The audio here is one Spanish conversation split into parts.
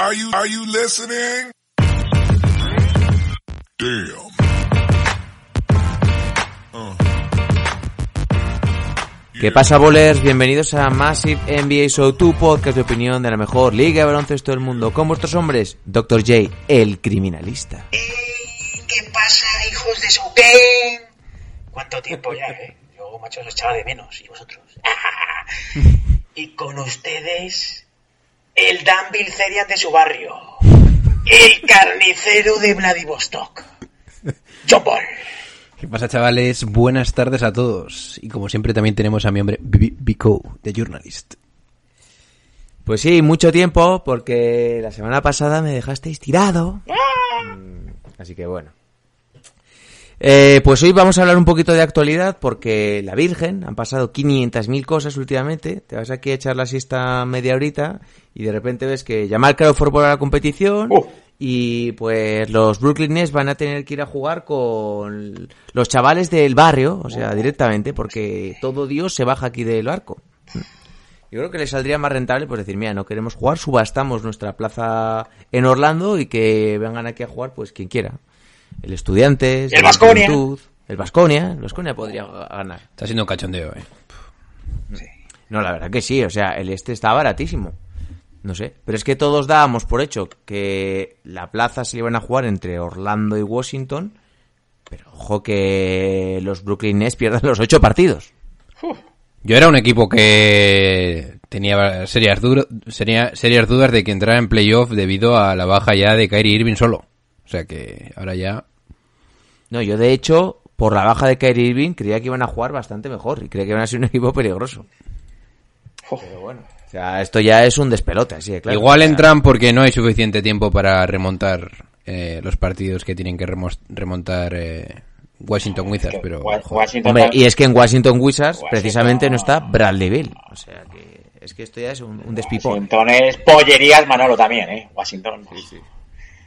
Are you, are you listening? Damn. ¿Qué pasa, bolers? Bienvenidos a Massive NBA Show, tu podcast de opinión de la mejor liga de baloncesto del mundo. Con vuestros hombres, Dr. J, el criminalista. ¡Ey! ¿Qué pasa, hijos de su qué? ¿Cuánto tiempo ya, eh? Yo, macho, os echaba de menos. ¿Y vosotros? y con ustedes, el Dan Bilzerian de su barrio. El carnicero de Vladivostok. John Paul. ¿Qué pasa, chavales? Buenas tardes a todos. Y como siempre también tenemos a mi hombre B- Bico, de Journalist. Pues sí, mucho tiempo, porque la semana pasada me dejasteis tirado. Mm, Así que bueno. Eh, pues hoy vamos a hablar un poquito de actualidad, porque la Virgen, han pasado 500.000 cosas últimamente. Te vas aquí a echar la siesta media horita y de repente ves que Jamal Crawford vuelve a la competición. Uh. Y pues los Brooklyn Nets van a tener que ir a jugar con los chavales del barrio, o sea, directamente, porque todo Dios se baja aquí del barco. Yo creo que le saldría más rentable pues decir, mira, no queremos jugar, subastamos nuestra plaza en Orlando y que vengan aquí a jugar pues quien quiera. El Estudiantes, El. Juventud, el Vasconia, el Vasconia podría ganar. Está siendo un cachondeo, eh. No, la verdad que sí, o sea, el este está baratísimo. No sé, pero es que todos dábamos por hecho que la plaza se le iban a jugar entre Orlando y Washington, pero ojo que los Brooklyn Nets pierdan los ocho partidos. Yo era un equipo que tenía serias, seria- serias dudas de que entrara en playoff debido a la baja ya de Kyrie Irving solo. O sea que ahora ya... No, yo de hecho, por la baja de Kyrie Irving, creía que iban a jugar bastante mejor y creía que iban a ser un equipo peligroso. Pero bueno, o sea, esto ya es un despelote, así de claro. Igual entran porque no hay suficiente tiempo para remontar eh, los partidos que tienen que remontar eh, Washington Wizards, pero... Washington Hombre, y es que en Washington Wizards Washington- precisamente no está Bradley Bill. O sea que es que esto ya es un, un despipón. Washington es pollerías Manolo también, ¿eh? Washington.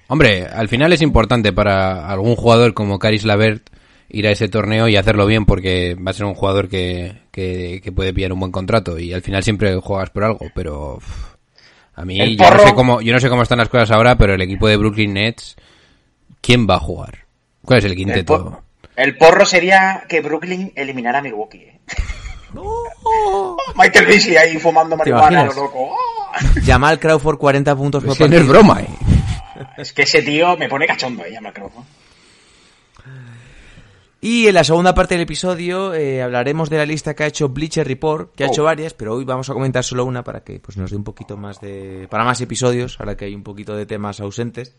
Hombre, al final es importante para algún jugador como Caris Lavert ir a ese torneo y hacerlo bien porque va a ser un jugador que, que, que puede pillar un buen contrato y al final siempre juegas por algo, pero uf, a mí yo no sé cómo yo no sé cómo están las cosas ahora, pero el equipo de Brooklyn Nets ¿quién va a jugar? ¿Cuál es el El, quinteto? por- el porro sería que Brooklyn eliminara a Milwaukee, ¿eh? Michael Beasley ahí fumando marihuana, lo loco. Jamal Crawford 40 puntos por Es que no es broma, eh. Es que ese tío me pone cachondo, ¿eh? Me creo. ¿no? Y en la segunda parte del episodio eh, hablaremos de la lista que ha hecho Bleacher Report, que ha Oh. hecho varias, pero hoy vamos a comentar solo una para que pues, nos dé un poquito más de... para más episodios, ahora que hay un poquito de temas ausentes,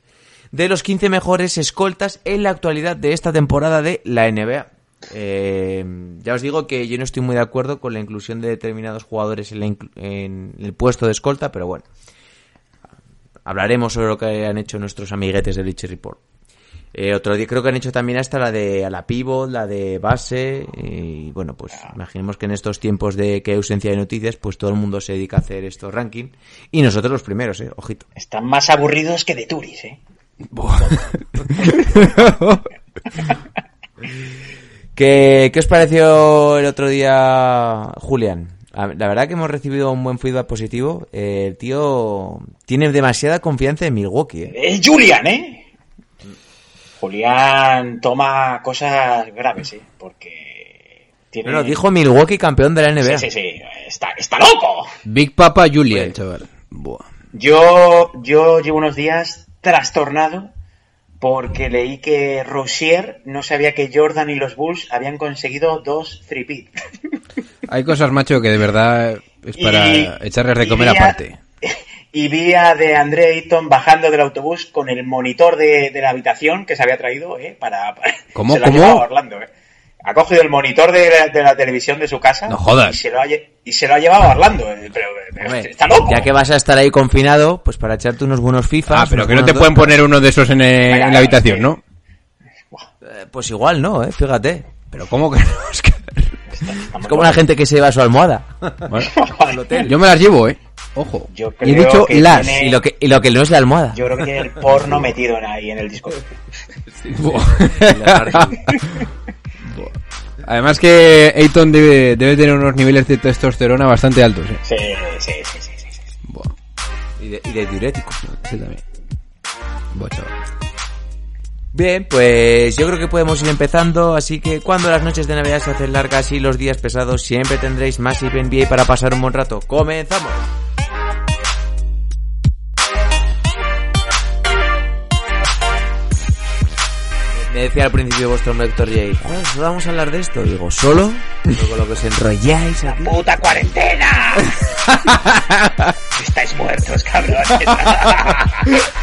de los 15 mejores escoltas en la actualidad de esta temporada de la NBA. Eh, ya os digo que yo no estoy muy de acuerdo con la inclusión de determinados jugadores en, la en el puesto de escolta, pero bueno, hablaremos sobre lo que han hecho nuestros amiguetes de Bleacher Report. Eh, otro día creo que han hecho también hasta la de a la pivot, la de base y bueno, pues imaginemos que en estos tiempos de que hay ausencia de noticias, pues todo el mundo se dedica a hacer estos rankings y nosotros los primeros, eh, ojito. Están más aburridos que de Turis, ¿eh? ¿Qué, qué os pareció el otro día, Julián? La verdad que hemos recibido un buen feedback positivo. Eh, el tío tiene demasiada confianza en Milwaukee. eh. Es Julian, ¿eh? Julián toma cosas graves, ¿eh? Porque tiene... Bueno, dijo Milwaukee campeón de la NBA. Sí, sí, sí. Está, está loco. Big Papa Julian, chaval. Buah. Yo, yo llevo unos días trastornado porque leí que Rozier no sabía que Jordan y los Bulls habían conseguido dos three-peat. Hay cosas, macho, que de verdad es para Y- echarles de comer vi a- aparte. Y vi a de André Ayton bajando del autobús con el monitor de, de la habitación que se había traído, ¿eh? Para, para- ¿Cómo, se lo ha cómo? llevado a Orlando, ¿eh? Ha cogido el monitor de la, de la televisión de su casa. No jodas. Y se lo ha, lle- y se lo ha llevado a Orlando. eh, Pero, pero Hombre, está loco. ya que vas a estar ahí confinado, pues para echarte unos buenos FIFA. Ah, pero que no te pueden poner uno de esos en, eh, en la habitación, ¿no? Pues igual no, eh, fíjate. Pero ¿cómo que no? Es que- Es como la gente que se lleva su almohada. Bueno, al hotel. yo me las llevo, ¿eh? Ojo. Yo y he creo dicho que las. tiene- Y lo que, y lo que no es la almohada. Yo creo que tiene el porno metido en ahí en el disco. Además que Ayton debe, debe tener unos niveles de testosterona bastante altos, ¿eh? Sí, sí, sí, sí, sí. sí. Buah. Y de, y de diurético. Ese también. Bocho. Bien, pues yo creo que podemos ir empezando, así que cuando las noches de Navidad se hacen largas y los días pesados, siempre tendréis más NBA para pasar un buen rato. ¡Comenzamos! Me decía al principio vuestro hombre Héctor J. "Joder, ¿solo vamos a hablar de esto? Digo, ¿solo? Digo, con lo que os enrolláis aquí. ¡Puta cuarentena! Estáis muertos, cabrones.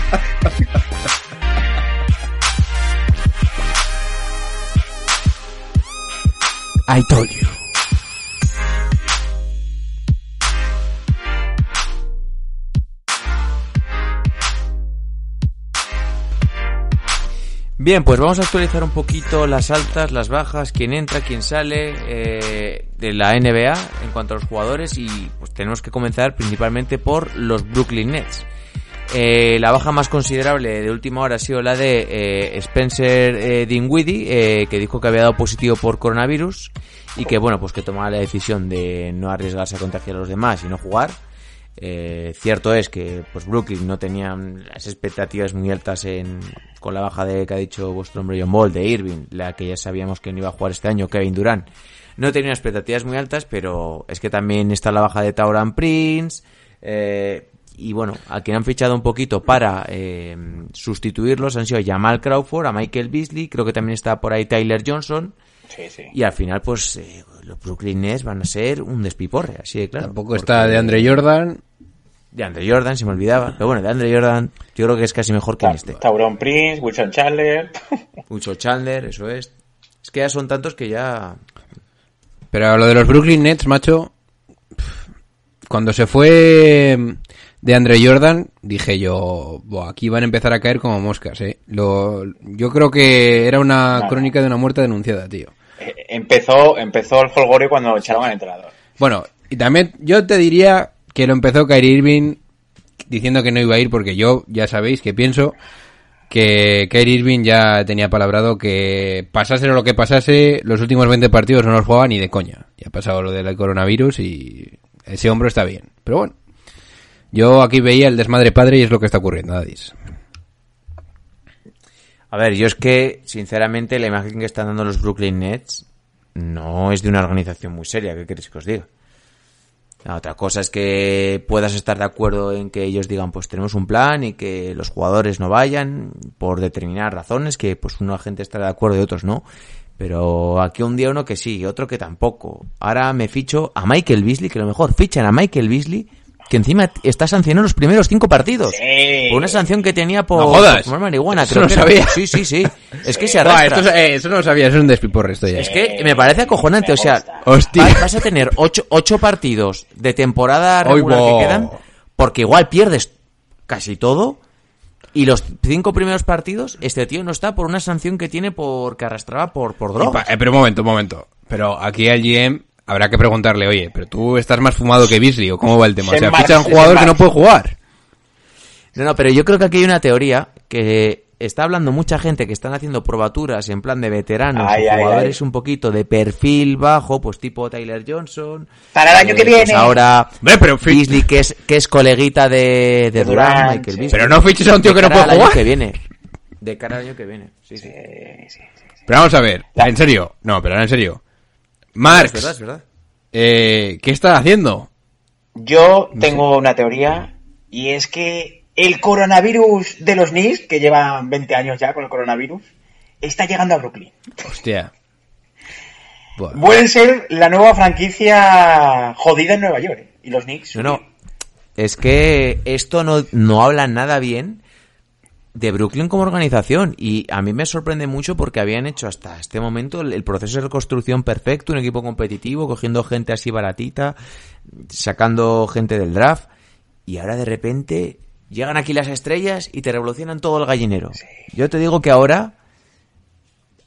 I told you. Bien, pues vamos a actualizar un poquito las altas, las bajas, quién entra, quién sale eh, de la NBA en cuanto a los jugadores y pues tenemos que comenzar principalmente por los Brooklyn Nets. Eh, la baja más considerable de última hora ha sido la de eh, Spencer eh, Dinwiddie, eh, que dijo que había dado positivo por coronavirus y que bueno, pues que tomaba la decisión de no arriesgarse a contagiar a los demás y no jugar. Eh, cierto es que pues Brooklyn no tenían las expectativas muy altas en, con la baja de que ha dicho vuestro hombre John Ball de Irving, la que ya sabíamos que no iba a jugar este año, Kevin Durant. No tenía expectativas muy altas, pero es que también está la baja de Tauran Prince. eh, y bueno, a quien han fichado un poquito para eh, sustituirlos han sido Jamal Crawford, a Michael Beasley, creo que también está por ahí Tyler Johnson. Sí, sí. Y al final, pues eh, los Brooklyn Nets van a ser un despiporre, así de claro. Tampoco está de Andre Jordan. De Andre Jordan, se me olvidaba. Pero bueno, de Andre Jordan, yo creo que es casi mejor que en este. Tauron Prince, Wilson Chandler. Mucho Chandler, eso es. Es que ya son tantos que ya. Pero lo de los Brooklyn Nets, macho, cuando se fue de Andre Jordan, dije yo, "Buah, aquí van a empezar a caer como moscas, eh. Lo, yo creo que era una crónica de una muerte denunciada, tío. Eh, empezó, empezó el folgore cuando echaron al entrenador. Bueno, y también yo te diría que lo empezó Kyrie Irving diciendo que no iba a ir porque yo ya sabéis que pienso que Kyrie Irving ya tenía palabrado que pasase lo que pasase, los últimos 20 partidos no los jugaba ni de coña. Ya ha pasado lo del coronavirus y ese hombro está bien. Pero bueno, yo aquí veía el desmadre padre y es lo que está ocurriendo, Adis. A ver, yo es que, sinceramente, la imagen que están dando los Brooklyn Nets no es de una organización muy seria. ¿Qué queréis que os diga? La otra cosa es que puedas estar de acuerdo en que ellos digan, pues tenemos un plan y que los jugadores no vayan por determinadas razones, que pues una gente estará de acuerdo y otros no. Pero aquí un día uno que sí otro que tampoco. Ahora me ficho a Michael Beasley, que lo mejor fichan a Michael Beasley, que encima está sancionado los primeros cinco partidos. Sí. Por una sanción que tenía por, No jodas. por fumar marihuana, Eso creo no que era. sabía. Sí, sí, sí. Es que se arrastra. esto, eh, eso no lo sabía, eso es un despiporre esto ya. Es que me parece acojonante, o sea, Hostia. vas a tener ocho, ocho partidos de temporada Oy, regular que quedan, porque igual pierdes casi todo, y los cinco primeros partidos, este tío no está por una sanción que tiene porque arrastraba por, por Y drogas. pa- eh, pero un momento, un momento. Pero aquí al GM habrá que preguntarle, oye, pero tú estás más fumado que Beasley o cómo va el tema. O Se sea, mar- ficha a un jugador que no puede jugar. No, no, pero yo creo que aquí hay una teoría que está hablando mucha gente que están haciendo probaturas en plan de veteranos Ay, o ay, jugadores ay. un poquito de perfil bajo, pues tipo Tyler Johnson. Para el año que pues viene. ahora pero Beasley, que es, que es coleguita de, de Durant, Michael sí. Beasley. Pero no fiches a un tío De que no cara puede al año jugar. que viene. De cara al año que viene. Sí, sí. Sí, sí, sí. Pero vamos a ver, en serio. No, pero ahora en serio. Marx, Es verdad, es verdad. eh, ¿qué estás haciendo? Yo tengo una teoría y es que el coronavirus de los Knicks, que llevan 20 años ya con el coronavirus, está llegando a Brooklyn. Hostia. Buah. Pueden ser la nueva franquicia jodida en Nueva York. ¿eh? Y los Knicks. No, no. Es que esto no, no habla nada bien de Brooklyn como organización. Y a mí me sorprende mucho porque habían hecho hasta este momento el, el proceso de reconstrucción perfecto, un equipo competitivo, cogiendo gente así baratita, sacando gente del draft. Y ahora de repente llegan aquí las estrellas y te revolucionan todo el gallinero. Yo te digo que ahora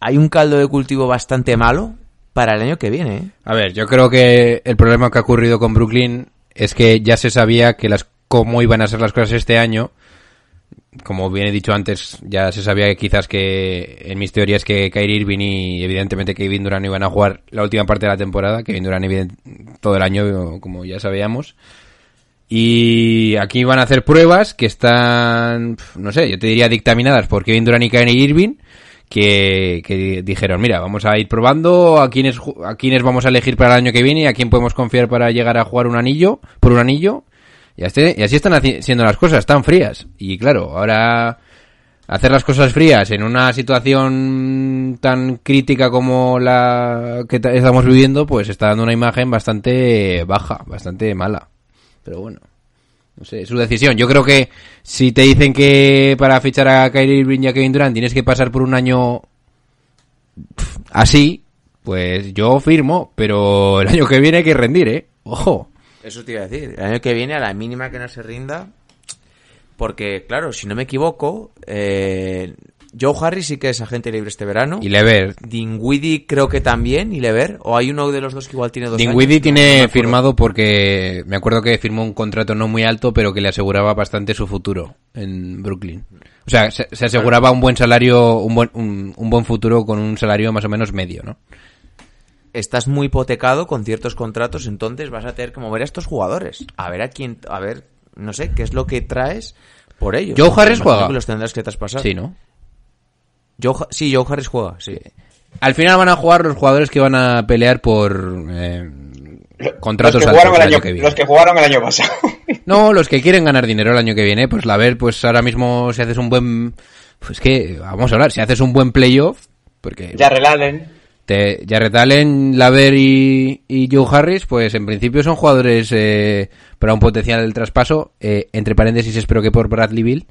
hay un caldo de cultivo bastante malo para el año que viene. ¿eh? A ver, yo creo que el problema que ha ocurrido con Brooklyn es que ya se sabía que las cómo iban a ser las cosas este año. Como bien he dicho antes, ya se sabía que quizás que en mis teorías que Kyrie Irving y evidentemente Kevin Durant iban a jugar la última parte de la temporada, Kevin Durant evident- todo el año, como ya sabíamos. Y aquí van a hacer pruebas que están, no sé, yo te diría dictaminadas por Kevin Durant y Kyrie Irving, que, que dijeron, mira, vamos a ir probando a quiénes, a quiénes vamos a elegir para el año que viene y a quién podemos confiar para llegar a jugar un anillo, por un anillo. Y así, y así están siendo las cosas, están frías. Y claro, ahora hacer las cosas frías en una situación tan crítica como la que ta- estamos viviendo, pues está dando una imagen bastante baja, bastante mala. Pero bueno, no sé, es su decisión. Yo creo que si te dicen que para fichar a Kyrie Irving y a Kevin Durant tienes que pasar por un año así, pues yo firmo, pero el año que viene hay que rendir, ¿eh? Ojo. Eso te iba a decir. El año que viene, a la mínima que no se rinda. Porque, claro, si no me equivoco, eh, Joe Harris sí que es agente libre este verano. Y Lever, Dinwiddie creo que también, y Lever. O hay uno de los dos que igual tiene dos Dinwiddie años, tiene no firmado porque me acuerdo que firmó un contrato no muy alto, pero que le aseguraba bastante su futuro en Brooklyn. O sea, se, se aseguraba un buen salario, un buen, un, un buen futuro con un salario más o menos medio, ¿no? Estás muy hipotecado con ciertos contratos, entonces vas a tener que mover a estos jugadores. A ver a quién, a ver, no sé, qué es lo que traes por ellos. Joe Harris juega. que los tendrás que traspasar. Sí, ¿no? Joe sí, Joe Harris juega, sí. Al final van a jugar los jugadores que van a pelear por eh, contratos los que, jugaron el el año, año que viene. los que jugaron el año pasado. No, los que quieren ganar dinero el año que viene, pues la ver, pues ahora mismo si haces un buen, pues que vamos a hablar, si haces un buen playoff, porque Jarrell Allen. Te, Jarrett Allen, Laver y, y Joe Harris, pues en principio son jugadores eh, para un potencial del traspaso, eh, entre paréntesis espero que por Bradley Bill,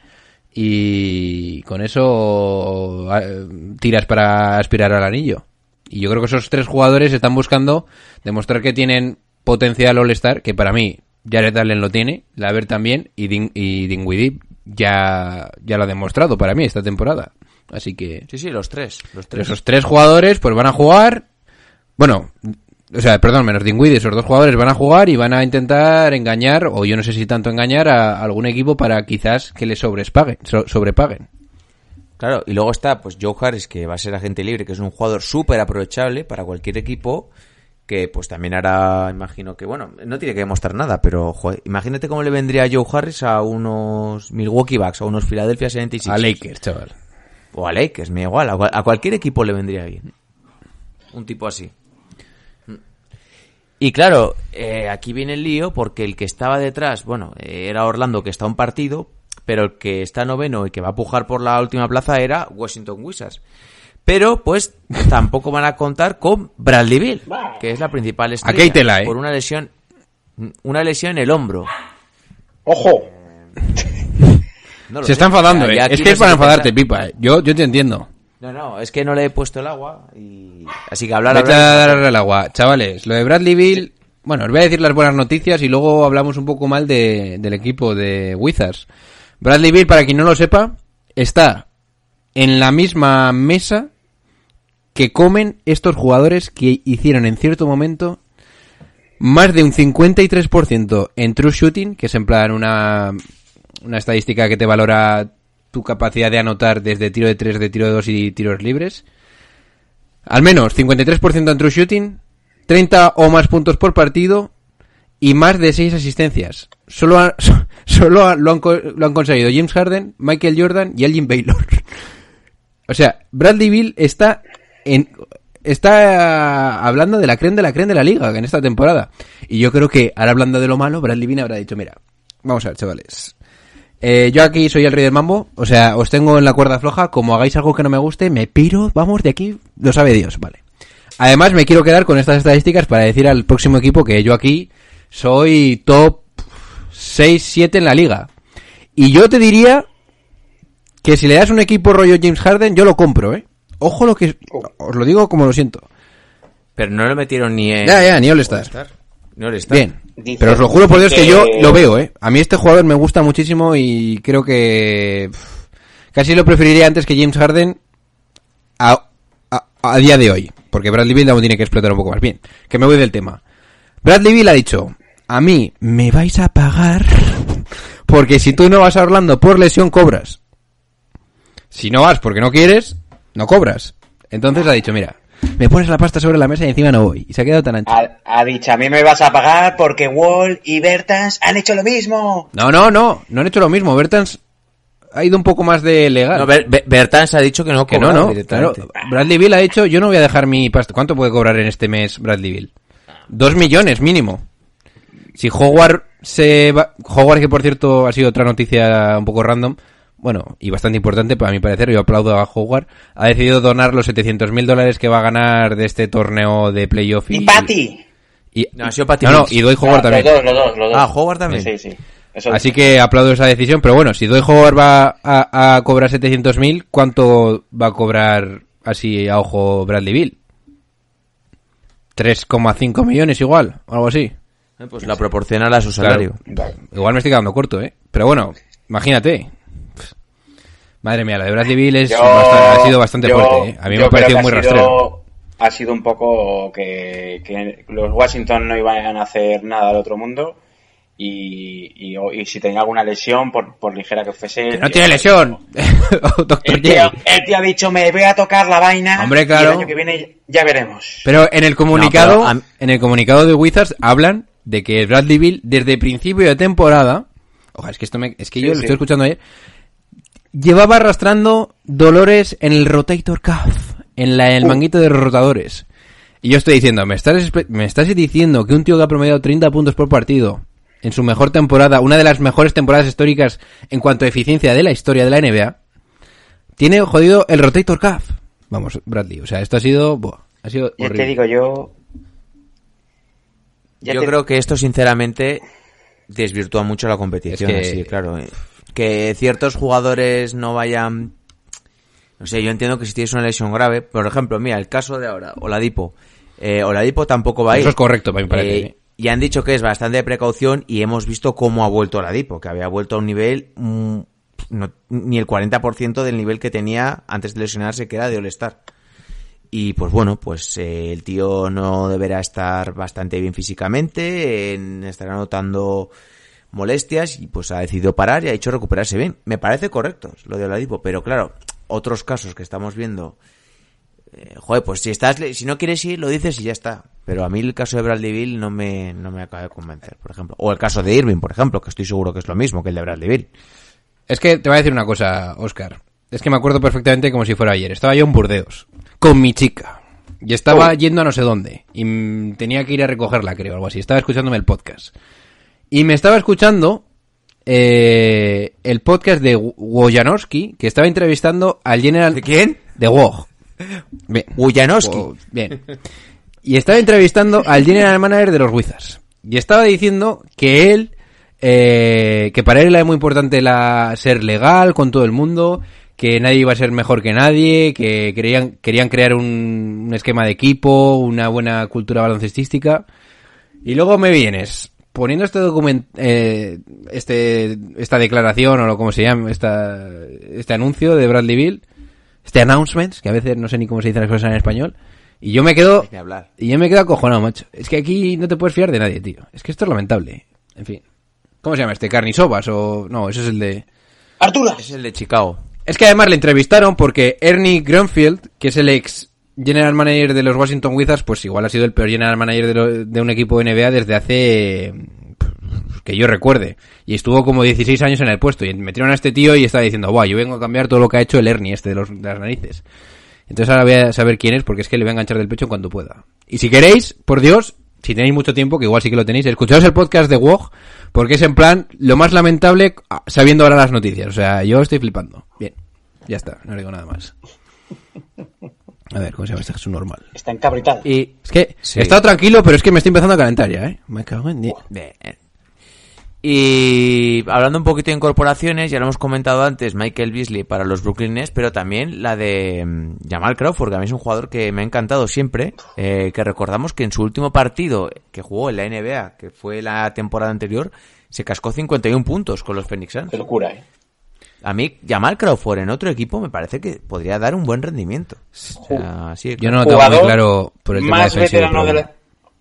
y con eso eh, tiras para aspirar al anillo. Y yo creo que esos tres jugadores están buscando demostrar que tienen potencial All-Star, que para mí Jared Allen lo tiene, Laver también, y, Din, y Dinwiddie ya, ya lo ha demostrado para mí esta temporada. Así que Sí, sí, los tres. Los tres. esos tres jugadores pues van a jugar. Bueno, o sea, perdón, menos Dinwiddie, esos dos jugadores van a jugar y van a intentar engañar, o yo no sé si tanto engañar, a algún equipo para quizás que les sobrespaguen, so- sobrepaguen. Claro, y luego está pues Joe Harris, que va a ser agente libre, que es un jugador súper aprovechable para cualquier equipo, que pues también hará, imagino que, bueno, no tiene que demostrar nada, pero joder, imagínate cómo le vendría Joe Harris a unos Milwaukee Bucks, a unos Philadelphia 76 A Lakers, chaval. O a Lakers, me da igual, a, cual- a cualquier equipo le vendría bien. Un tipo así. Y claro, eh, aquí viene el lío porque el que estaba detrás, bueno, eh, era Orlando que está a un partido, pero el que está noveno y que va a pujar por la última plaza era Washington Wizards. Pero pues tampoco van a contar con Bradley Bill, que es la principal estrella. Aquí tela, ¿eh? Por una lesión, una lesión en el hombro. Ojo. No lo Se sé. está enfadando, eh. ya Es que es para enfadarte, pipa. eh. Yo, yo te entiendo. No, no, es que no le he puesto el agua y... Así que hablar, Vete hablar- a darle el agua. Chavales, lo de Bradley Bill... Bueno, os voy a decir las buenas noticias y luego hablamos un poco mal de, del equipo de Wizards. Bradley Bill, para quien no lo sepa, está en la misma mesa que comen estos jugadores que hicieron en cierto momento más de un 53% en true shooting, que es en plan una, una estadística que te valora tu capacidad de anotar desde tiro de 3, de tiro de 2 y tiros libres. Al menos 53% en true shooting, 30 o más puntos por partido y más de 6 asistencias. Solo, ha- solo lo, han, lo han conseguido James Harden, Michael Jordan y Elgin Baylor. O sea, Bradley Bill está en está hablando de la creen de la creen de la liga en esta temporada. Y yo creo que ahora hablando de lo malo, Bradley Bill habrá dicho, mira, vamos a ver, chavales. Eh, yo aquí soy el rey del mambo, o sea, os tengo en la cuerda floja, como hagáis algo que no me guste, me piro, vamos de aquí, lo sabe Dios, vale. Además, me quiero quedar con estas estadísticas para decir al próximo equipo que yo aquí soy top 6-7 en la liga. Y yo te diría que si le das un equipo rollo James Harden, yo lo compro, ¿eh? Ojo lo que... Os lo digo como lo siento. Pero no lo metieron ni en... Ya, ya, ni All-Star. No le está. Bien. Dice- Pero os lo juro por Dios que yo lo veo, ¿eh? A mí este jugador me gusta muchísimo y creo que... pff, Casi lo preferiría antes que James Harden a, a, a día de hoy. Porque Bradley Bill aún tiene que explotar un poco más. Bien, que me voy del tema. Bradley Bill ha dicho, a mí me vais a pagar porque si tú no vas a Orlando por lesión cobras. Si no vas porque no quieres, no cobras. Entonces ha dicho, mira, me pones la pasta sobre la mesa y encima no voy. Y se ha quedado tan ancho. Ha, ha dicho, a mí me vas a pagar porque Wall y Bertans han hecho lo mismo. No, no, no, no han hecho lo mismo. Bertans ha ido un poco más de legal. No, Ber- Ber- Bertans ha dicho que no que no, no. Claro. Bradley Bill ha dicho, yo no voy a dejar mi pasta. ¿Cuánto puede cobrar en este mes Bradley Bill? Dos millones mínimo. Si Howard se va... Howard, que por cierto ha sido otra noticia un poco random, bueno, y bastante importante para mi parecer, yo aplaudo a Howard, ha decidido donar los 700 mil dólares que va a ganar de este torneo de playoff. Y Patty. y- No, ha sido Patty no, y doy Howard Ah, también. Los dos, los dos, los dos. Ah, Howard también. Sí, sí. Eso- Así que aplaudo esa decisión, pero bueno, si Doy Howard va a, a cobrar 700.000, ¿cuánto va a cobrar así a ojo Bradley Bill? 3,5 millones igual, o algo así. Eh, Pues la proporcional a su salario. Claro. Igual me estoy quedando corto, ¿eh? Pero bueno, imagínate. Madre mía, la de Bradley Bill es Yo- bastante- ha sido bastante yo- fuerte, ¿eh? A mí me ha parecido muy ha rastrero. sido- Ha sido un poco que, que los Washington no iban a hacer nada al otro mundo y, y, y si tenía alguna lesión, por, por ligera que fuese... ¡Que no tiene lesión! Doctor El tío, J. el tío ha dicho, me voy a tocar la vaina Hombre, y claro. el año que viene ya veremos. Pero en el comunicado, No, en el comunicado de Wizards hablan de que Bradley Bill desde principio de temporada, ojalá es que esto me, es que Sí, yo lo sí. estoy escuchando ayer, llevaba arrastrando dolores en el rotator cuff, en la, el Uh. manguito de los rotadores. Y yo estoy diciendo, me estás me estás diciendo que un tío que ha promediado 30 puntos por partido en su mejor temporada, una de las mejores temporadas históricas en cuanto a eficiencia de la historia de la NBA, tiene jodido el rotator cuff. Vamos, Bradley, o sea, esto ha sido, buah, ha sido Ya horrible. te digo yo... ya Yo te- creo que esto, sinceramente, desvirtúa mucho la competición. Es que- así, claro. eh. Que ciertos jugadores no vayan. No sé, yo entiendo que si tienes una lesión grave, por ejemplo, mira, el caso de ahora, Oladipo. Eh, Oladipo tampoco va a ir. Eso es correcto, para mi parecer, Eh, y han dicho que es bastante de precaución y hemos visto cómo ha vuelto Oladipo, que había vuelto a un nivel mm, no- ni el 40% del nivel que tenía antes de lesionarse, que era de All-Star. Y pues bueno, pues eh, el tío no deberá estar bastante bien físicamente, en- estará notando molestias y pues ha decidido parar y ha hecho recuperarse bien. Me parece correcto lo de Oladipo, pero claro, otros casos que estamos viendo, eh, joder, pues si estás, si no quieres ir, lo dices y ya está. Pero a mí el caso de Bradley no me, no me acaba de convencer, por ejemplo. O el caso de Irving, por ejemplo, que estoy seguro que es lo mismo que el de Bradley. Es que te voy a decir una cosa, Oscar. Es que me acuerdo perfectamente como si fuera ayer. Estaba yo en Burdeos con mi chica. Y estaba Oh. yendo a no sé dónde. Y tenía que ir a recogerla, creo, algo así. Estaba escuchándome el podcast. Y me estaba escuchando eh, el podcast de Wo- Wojanowski, que estaba entrevistando al general... ¿De quién? De Woj. Bien. Wujanowski. Wo- Bien. Y estaba entrevistando al general manager de los Wizards. Y estaba diciendo que él, eh, que para él era muy importante la, ser legal con todo el mundo, que nadie iba a ser mejor que nadie, que querían, querían crear un, un esquema de equipo, una buena cultura baloncestística. Y luego me vienes poniendo este documento, eh, este, esta declaración o lo como se llama, esta, este anuncio de Bradley Bill, este announcement, que a veces no sé ni cómo se dicen las cosas en español, y yo me quedo, y yo me quedo acojonado, macho. Es que aquí no te puedes fiar de nadie, tío. Es que esto es lamentable. En fin. ¿Cómo se llama este? ¿Carnisovas o...? No, ese es el de... Arturo. Es el de Chicago. Es que además le entrevistaron porque Ernie Grunfield, que es el ex general manager de los Washington Wizards, pues igual ha sido el peor general manager de, lo- de un equipo de NBA desde hace que yo recuerde. Y estuvo como 16 años en el puesto. Y metieron a este tío y estaba diciendo, guau, yo vengo a cambiar todo lo que ha hecho el Ernie este de, los, las narices. Entonces ahora voy a saber quién es porque es que le voy a enganchar del pecho en cuanto pueda. Y si queréis, por Dios, si tenéis mucho tiempo, que igual sí que lo tenéis, escuchaos el podcast de Wog, porque es en plan lo más lamentable ah, sabiendo ahora las noticias. O sea, yo estoy flipando. Bien, ya está, no digo nada más. A ver, ¿cómo se llama este Jesús normal? Está encabritado. Y Es que Sí. he estado tranquilo, pero es que me estoy empezando a calentar ya, ¿eh? Me cago en. Y hablando un poquito de incorporaciones, ya lo hemos comentado antes, Michael Beasley para los Brooklyn Nets, pero también la de mm, Jamal Crawford, que a mí es un jugador que me ha encantado siempre, eh, que recordamos que en su último partido que jugó en la NBA, que fue la temporada anterior, se cascó 51 puntos con los Phoenix Suns. Qué locura, ¿eh? A mí, Jamal Crawford en otro equipo me parece que podría dar un buen rendimiento. O sea, sí, Yo no lo tengo muy claro por el tema más defensivo. veterano de la,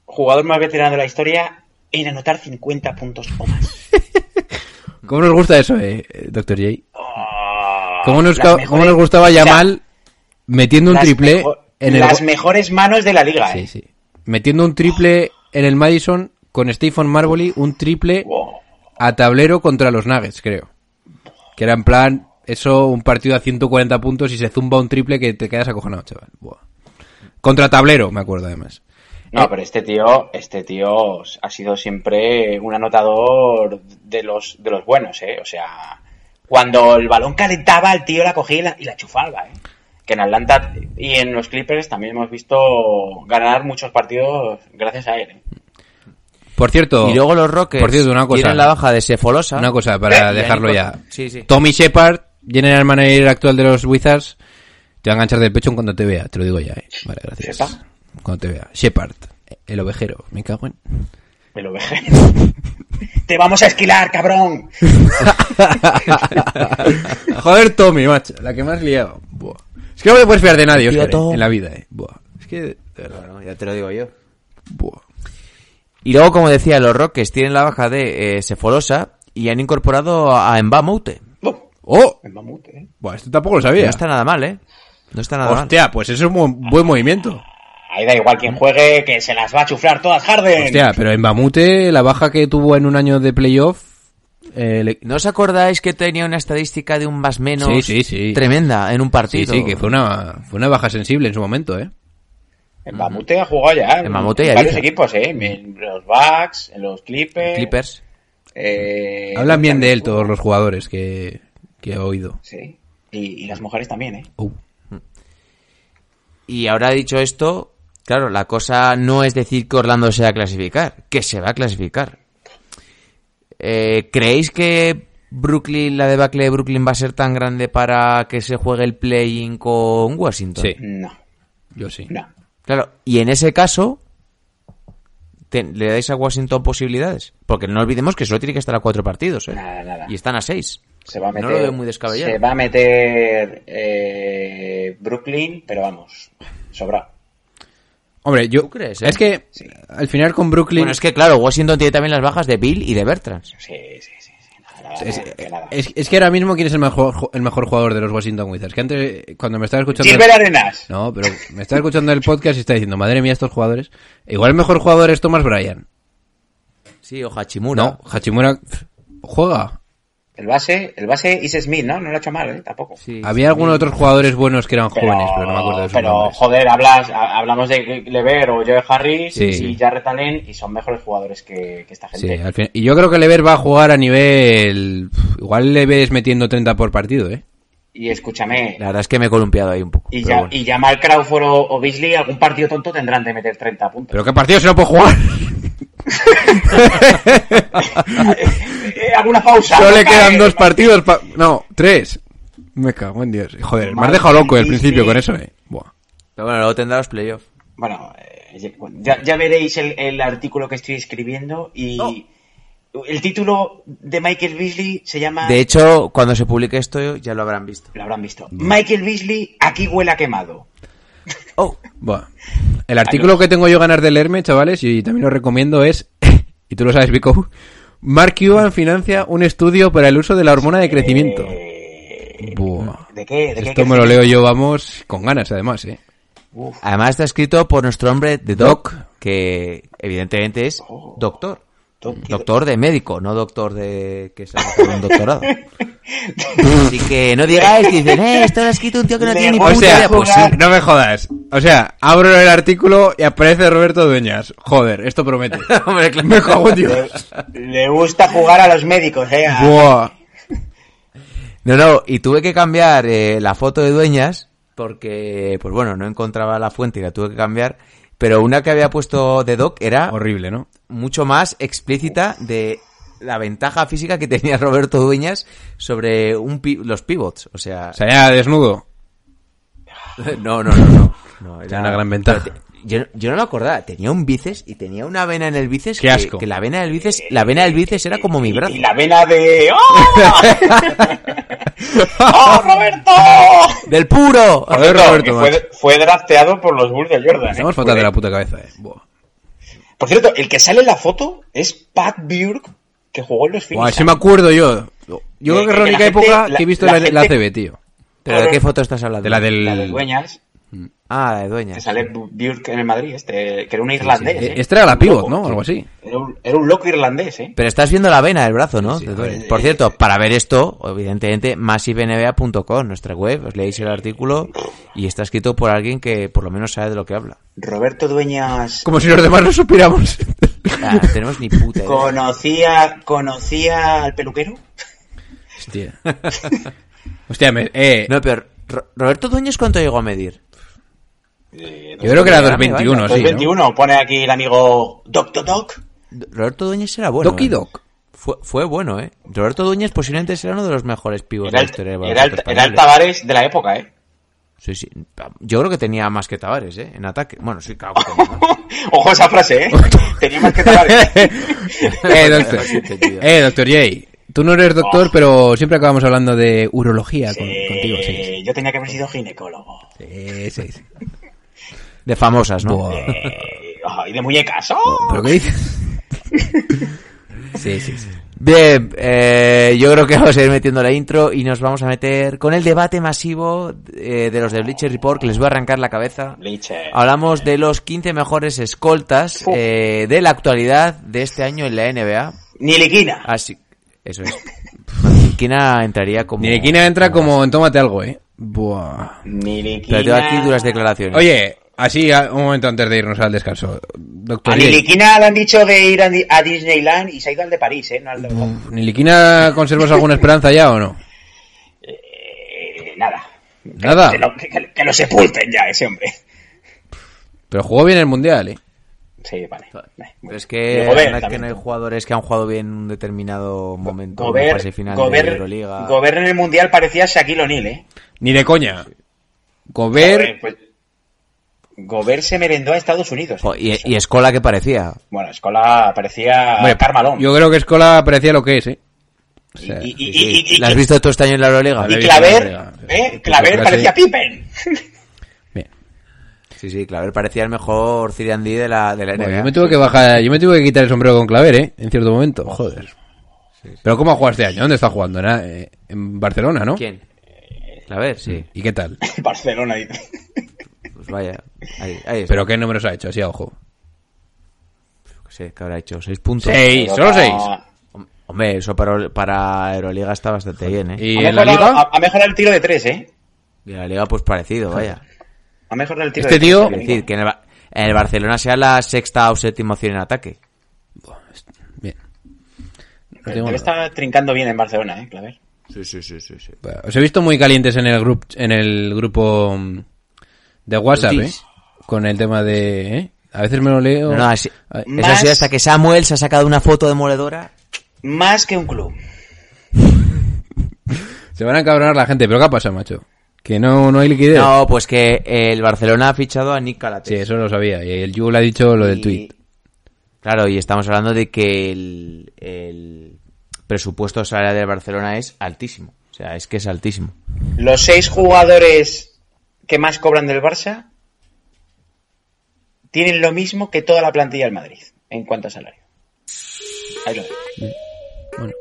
jugador más veterano de la historia en anotar 50 puntos o más. ¿Cómo nos gusta eso, eh, Doctor J? Oh, ¿Cómo nos, las ca- mejores- cómo nos gustaba o sea, Yamal metiendo un triple mejo- en el... las mejores manos de la liga, Sí, ¿eh? sí. Metiendo un triple en el Madison con Stephen Marbury, un triple a tablero contra los Nuggets, creo. Que era en plan, eso, un partido a 140 puntos y se zumba un triple que te quedas acojonado, chaval. Buah. Contra tablero, me acuerdo además. No, pero este tío, este tío ha sido siempre un anotador de los, de los buenos, ¿eh? O sea, cuando el balón calentaba, el tío la cogía y la, y la chufaba, ¿eh? Que en Atlanta y en los Clippers también hemos visto ganar muchos partidos gracias a él, ¿eh? Por cierto, Y luego los Rockets por cierto, una cosa, tienen la baja de Sefolosa. una cosa para dejarlo ya. Sí, sí. Tommy Shepard, general manager actual de los Wizards, te va a enganchar del pecho en cuando te vea, te lo digo ya, eh. Vale, gracias. ¿Shepard? Cuando te vea. Shepard, el ovejero, me cago en... Lo dejé. Te vamos a esquilar, cabrón. Joder, Tommy, macho, la que más liado. Buah. Es que no me puedes fiar de nadie, Oscar, eh, en la vida, eh. Buah. Es que, de verdad, Bueno, ya te lo digo yo. buah. Y luego, como decía, los Rockets tienen la baja de eh, Sefolosa y han incorporado a Mbamoute. Oh, ¡Oh! ¿eh? Buah, esto tampoco lo sabía. no está nada mal, ¿eh? No está nada mal. Hostia, pues eso es un buen- movimiento. Ahí da igual quien juegue, que se las va a chuflar todas Harden. Hostia, pero en Bamute, la baja que tuvo en un año de playoff. eh, le- ¿No os acordáis que tenía una estadística de un más menos Sí, sí, sí. tremenda en un Sí, partido? sí, que fue una, fue una baja sensible en su momento, ¿eh? El Mamute ha jugado ya. El Mamute ya varios equipos, ¿eh? En los Bucks, en los Clippers. Clippers. Eh, Hablan bien de él todos los jugadores que, que he oído. Sí. Y, y las mujeres también, ¿eh? Uh. Y ahora dicho esto, claro, la cosa no es decir que Orlando se va a clasificar, que se va a clasificar. Eh, ¿Creéis que Brooklyn, la debacle de Brooklyn va a ser tan grande para que se juegue el play-in con Washington? Sí, No, yo sí. no. Claro, y en ese caso, te- ¿le dais a Washington posibilidades? Porque no olvidemos que solo tiene que estar a cuatro partidos, ¿eh? Nada, nada. Y están a seis. Se va a meter. No lo veo muy descabellado. Se va a meter eh, Brooklyn, pero vamos, sobra. Hombre, yo. ¿Tú crees, eh? Es que Sí. al final con Brooklyn. Bueno, es que claro, Washington tiene también las bajas de Bill y de Bertrand. Sí, sí, sí. Es, es- es que ahora mismo, ¿quién es el mejor, el mejor jugador de los Washington Wizards? Que antes, cuando me estaba escuchando. Gilbert Arenas. No, pero me estaba escuchando el podcast y está diciendo, madre mía, estos jugadores. Igual el mejor jugador es Thomas Bryan. Sí, o Hachimura. No, Hachimura juega. El base, el base is Smith, ¿no? No lo ha hecho mal, ¿eh? Tampoco. Sí, Había algunos otros jugadores buenos que eran jóvenes, pero no me acuerdo de sus pero, nombres. joder, hablas, ha- hablamos de Lever o Joe Harris Sí. y Jarrett Allen y son mejores jugadores que, que esta Sí, gente. al fin- Y yo creo que Lever va a jugar a nivel... Igual le ves metiendo 30 por partido, ¿eh? Y escúchame, La verdad es que me he columpiado ahí un poco. y, ya, bueno. y Crawford o, o Beasley, algún partido tonto tendrán de meter 30 puntos. ¿Pero qué partido se no puede jugar? ¿Alguna pausa? Solo le No quedan dos partidos pa- No, tres. Me cago en Dios. Joder, me has dejado loco al principio con eso, eh. Buah. Pero bueno, luego tendrá los playoffs. Bueno, eh, ya, ya veréis el, el artículo que estoy escribiendo y el título de Michael Beasley se llama... De hecho, cuando se publique esto ya lo habrán visto. Lo habrán visto. Michael Beasley, aquí huele a quemado. Oh, Buah. El artículo que tengo yo ganas de leerme, chavales, y también lo recomiendo es, y tú lo sabes, Vico, Mark Cuban financia un estudio para el uso de la hormona de crecimiento. Eh, Buah. ¿De qué? ¿De qué Esto me lo leo yo, vamos, con ganas, además, eh. Uf, además está escrito por nuestro hombre de Doc, que evidentemente es Oh. doctor. Doc- Doctor de médico, no doctor de que se ha un doctorado. Así que no digáis que dicen, eh, esto lo ha escrito un tío que no tiene ni puta sea, idea. Pues sí. no me jodas. O sea, abro el artículo y aparece Roberto Dueñas. Joder, esto promete. Hombre, claro. Me cago en Dios. le, gusta jugar a los médicos, eh. a- Buah. No, no, y tuve que cambiar eh, la foto de dueñas porque, pues bueno, no encontraba la fuente y la tuve que cambiar. Pero una que había puesto de Doc era Horrible, ¿no? mucho más explícita de la ventaja física que tenía Roberto Dueñas sobre un pi- los pivots. O sea, O sea, ya desnudo. no, no, no, no. No Era una gran ventaja. te- Yo, yo no me acordaba, tenía un bíceps y tenía una vena en el bíceps Qué que, asco. que la vena del bíceps, la vena del bíceps era como mi brazo. y la vena de... ¡Oh! ¡Oh, Roberto! ¡Del puro! A ver, Roberto, fue, fue drafteado por los Bulls de Jordan. ¿eh? Estamos fatal de la puta cabeza, eh. Buah. Por cierto, el que sale en la foto es Pat Burke, que jugó en los Phoenix. Buah, sí me acuerdo yo. Yo creo que es la única época la- que he visto la la, la ACB, tío. ¿Pero de qué foto estás hablando? De la del... La Dueñas. Ah, de Que dueñas. sale Björk en el Madrid, este, que era un irlandés. Eh, ¿eh? Este era la pivot, ¿no? sí. Algo así. Era un, era un loco irlandés, ¿eh? Pero estás viendo la vena del brazo, ¿no? Sí, De sí. Por cierto, para ver esto, evidentemente, massivenba.com, nuestra web, os leéis el artículo y está escrito por alguien que por lo menos sabe de lo que habla. Roberto Dueñas Como si los demás no supiéramos. Ah, tenemos ni puta idea. conocía, conocía al peluquero. Hostia. Hostia, me- eh, No, pero Ro- Roberto Dueñas, ¿cuánto llegó a medir? Eh, yo creo que era Grande, 221, vaya. sí. ¿no? 21, pone aquí el amigo Doctor Doc. Roberto Dueñas era bueno. Doki ¿eh? Doc. Fue, fue bueno, ¿eh? Roberto Dueñas posiblemente será uno de los mejores pibos Era de la el, historia del era el, baloncesto era el español. Tavares de la época, ¿eh? Sí, sí. Yo creo que tenía más que Tavares, ¿eh? En ataque. Bueno, sí, claro. Ojo a esa frase, ¿eh? Tenía más que Tavares. eh, doctor. eh, doctor J. Tú no eres doctor, pero siempre acabamos hablando de urología con- Eh, contigo, sí. Yo tenía que haber sido ginecólogo. Sí, sí, sí. De famosas, ¿no? Buah. Eh, oh, y de muñecas. ¡oh! ¿Pero qué dices? sí, sí, sí. Bien, eh, yo creo que vamos a ir metiendo la intro y nos vamos a meter con el debate masivo eh, de los de Bleacher Report, que les voy a arrancar la cabeza. Leche. Hablamos de los 15 mejores escoltas eh, de la actualidad de este año en la NBA. Ni liquina. Así, eso es. Niliquina entraría como... Nirequina entra como en tómate algo, ¿eh? Buah. Ni liquina. Pero tengo aquí duras declaraciones. Oye, así un momento antes de irnos al descanso. Doctor A. Niliquina le han dicho de ir a, Di- a Disneyland y se ha ido al de París, ¿eh? No al de ¿Niliquina conservas alguna esperanza ya o no? Eh, nada. Nada. Que lo, que- que lo sepulten ya, ese hombre. Pero jugó bien el mundial, ¿eh? Sí, vale. Pero es que, que no hay jugadores que han jugado bien en un determinado momento. en fase final de Euroliga. Gobert en el Mundial parecía Shaquille O'Neal, ¿eh? Ni de coña. Gobert, Joder, pues, Gobert se merendó a Estados Unidos. Jo, y, y Escola que parecía. Bueno, Escola parecía Carmalón. yo creo que Escola parecía lo que es, ¿eh? O sea, y, y, Sí, y- sí. y- y- ¿La has visto todo este año en la Euroliga? y. Claver, ¿eh? Claver sí. parecía Pippen. bien. Sí, sí, Claver parecía el mejor Ciriandí de la, de la Bueno, NBA. yo me tuve que bajar, yo me tuve que quitar el sombrero con Claver, ¿eh? En cierto momento, joder. Pero ¿cómo ha jugado este año? ¿Dónde está jugando? En, eh, en Barcelona, ¿no? ¿Quién? Claver, sí. ¿Y qué tal? Barcelona. Vaya. Ahí, ahí está. ¿Pero qué números ha hecho? Así a ojo. Sí, que habrá hecho seis puntos. Seis, solo seis. Hom- Hombre, eso para, para Euroliga está bastante bien, ¿eh? ¿Y ha, en la mejorado, liga? ha- mejorado el tiro de tres, ¿eh? Y en la liga, pues parecido, vaya. Ha mejorado el tiro Este de tío- tres. Es decir, que en el, Ba- en el Barcelona sea la sexta o séptima opción en ataque. Bien. No Debe estar trincando bien en Barcelona, ¿eh? Claver. Sí, sí, sí, sí. sí. Bueno, Os he visto muy calientes en el grupo en el grupo mm, de WhatsApp, ¿eh? Con el tema de, ¿eh? A veces me lo leo. No, no, así- eso Más- sí, hasta que Samuel se ha sacado una foto demoledora. Más que un club. Se van a encabronar la gente, pero ¿qué pasa, macho? Que no, no hay liquidez. No, pues que el Barcelona ha fichado a Nick Calates. Sí, eso lo sabía. Y el Yul ha dicho lo del Y- tweet. Claro, y estamos hablando de que el, el presupuesto salarial del Barcelona es altísimo. O sea, es que es altísimo. Los seis jugadores que más cobran del Barça tienen lo mismo que toda la plantilla del Madrid en cuanto a salario. Ahí lo dejo. Bueno.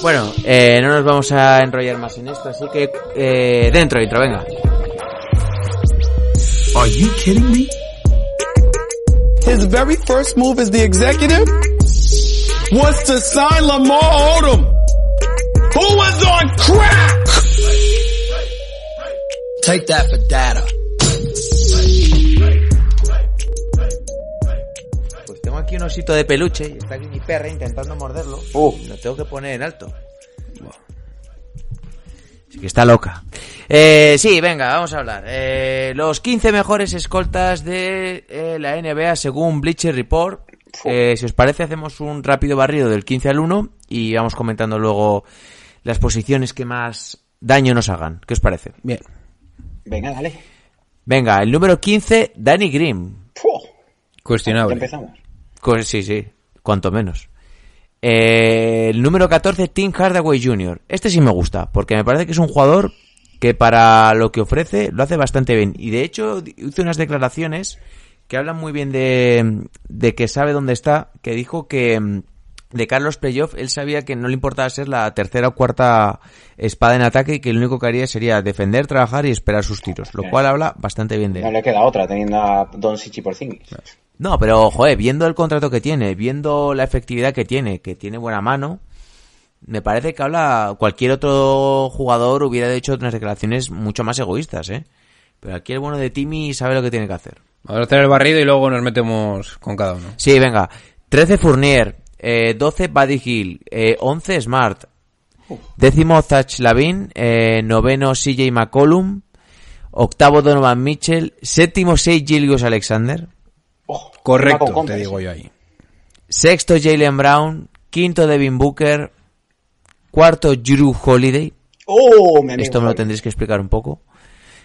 Bueno, eh, no nos vamos a enrollar más en esto, así que eh, dentro intro, venga. Are you kidding me? His very first move as the executive was to sign Lamar Odom, who was on crack. Take that for data. Pues tengo aquí un osito de peluche y está aquí mi perra intentando morderlo. Uh. Lo tengo que poner en alto. Sí que está loca. Eh, sí, venga, vamos a hablar. Eh, los 15 mejores escoltas de eh, la NBA según Bleacher Report. Eh, si os parece, hacemos un rápido barrido del 15 al 1 y vamos comentando luego las posiciones que más daño nos hagan. ¿Qué os parece? Bien. Venga, dale. Venga, el número 15, Danny ya Cuestionable. empezamos. Co- Sí, sí, cuanto menos. Eh, el número 14, Tim Hardaway Jr. Este sí me gusta, porque me parece que es un jugador que para lo que ofrece lo hace bastante bien. Y de hecho hizo unas declaraciones que hablan muy bien de, de que sabe dónde está, que dijo que mm, de Carlos Playoff, él sabía que no le importaba ser la tercera o cuarta espada en ataque y que lo único que haría sería defender, trabajar y esperar sus tiros, lo cual habla bastante bien de No él. le queda otra teniendo a Don Sichi por. No, pero, joder, viendo el contrato que tiene, viendo la efectividad que tiene, que tiene buena mano, me parece que habla, cualquier otro jugador hubiera hecho unas declaraciones mucho más egoístas, ¿eh? Pero aquí el bueno de Timmy sabe lo que tiene que hacer. Vamos a hacer el barrido y luego nos metemos con cada uno. Sí, venga. 13 Fournier, eh, 12 Buddy Hill, eh, 11 Smart, décimo Zach Lavin, eh, noveno CJ McCollum, octavo Donovan Mitchell, séptimo 6 Gilius Alexander, firma Correcto, te digo yo ahí. sexto Jalen Brown, quinto Devin Booker, cuarto Drew Holiday, Oh, esto me lo tendréis que explicar un poco.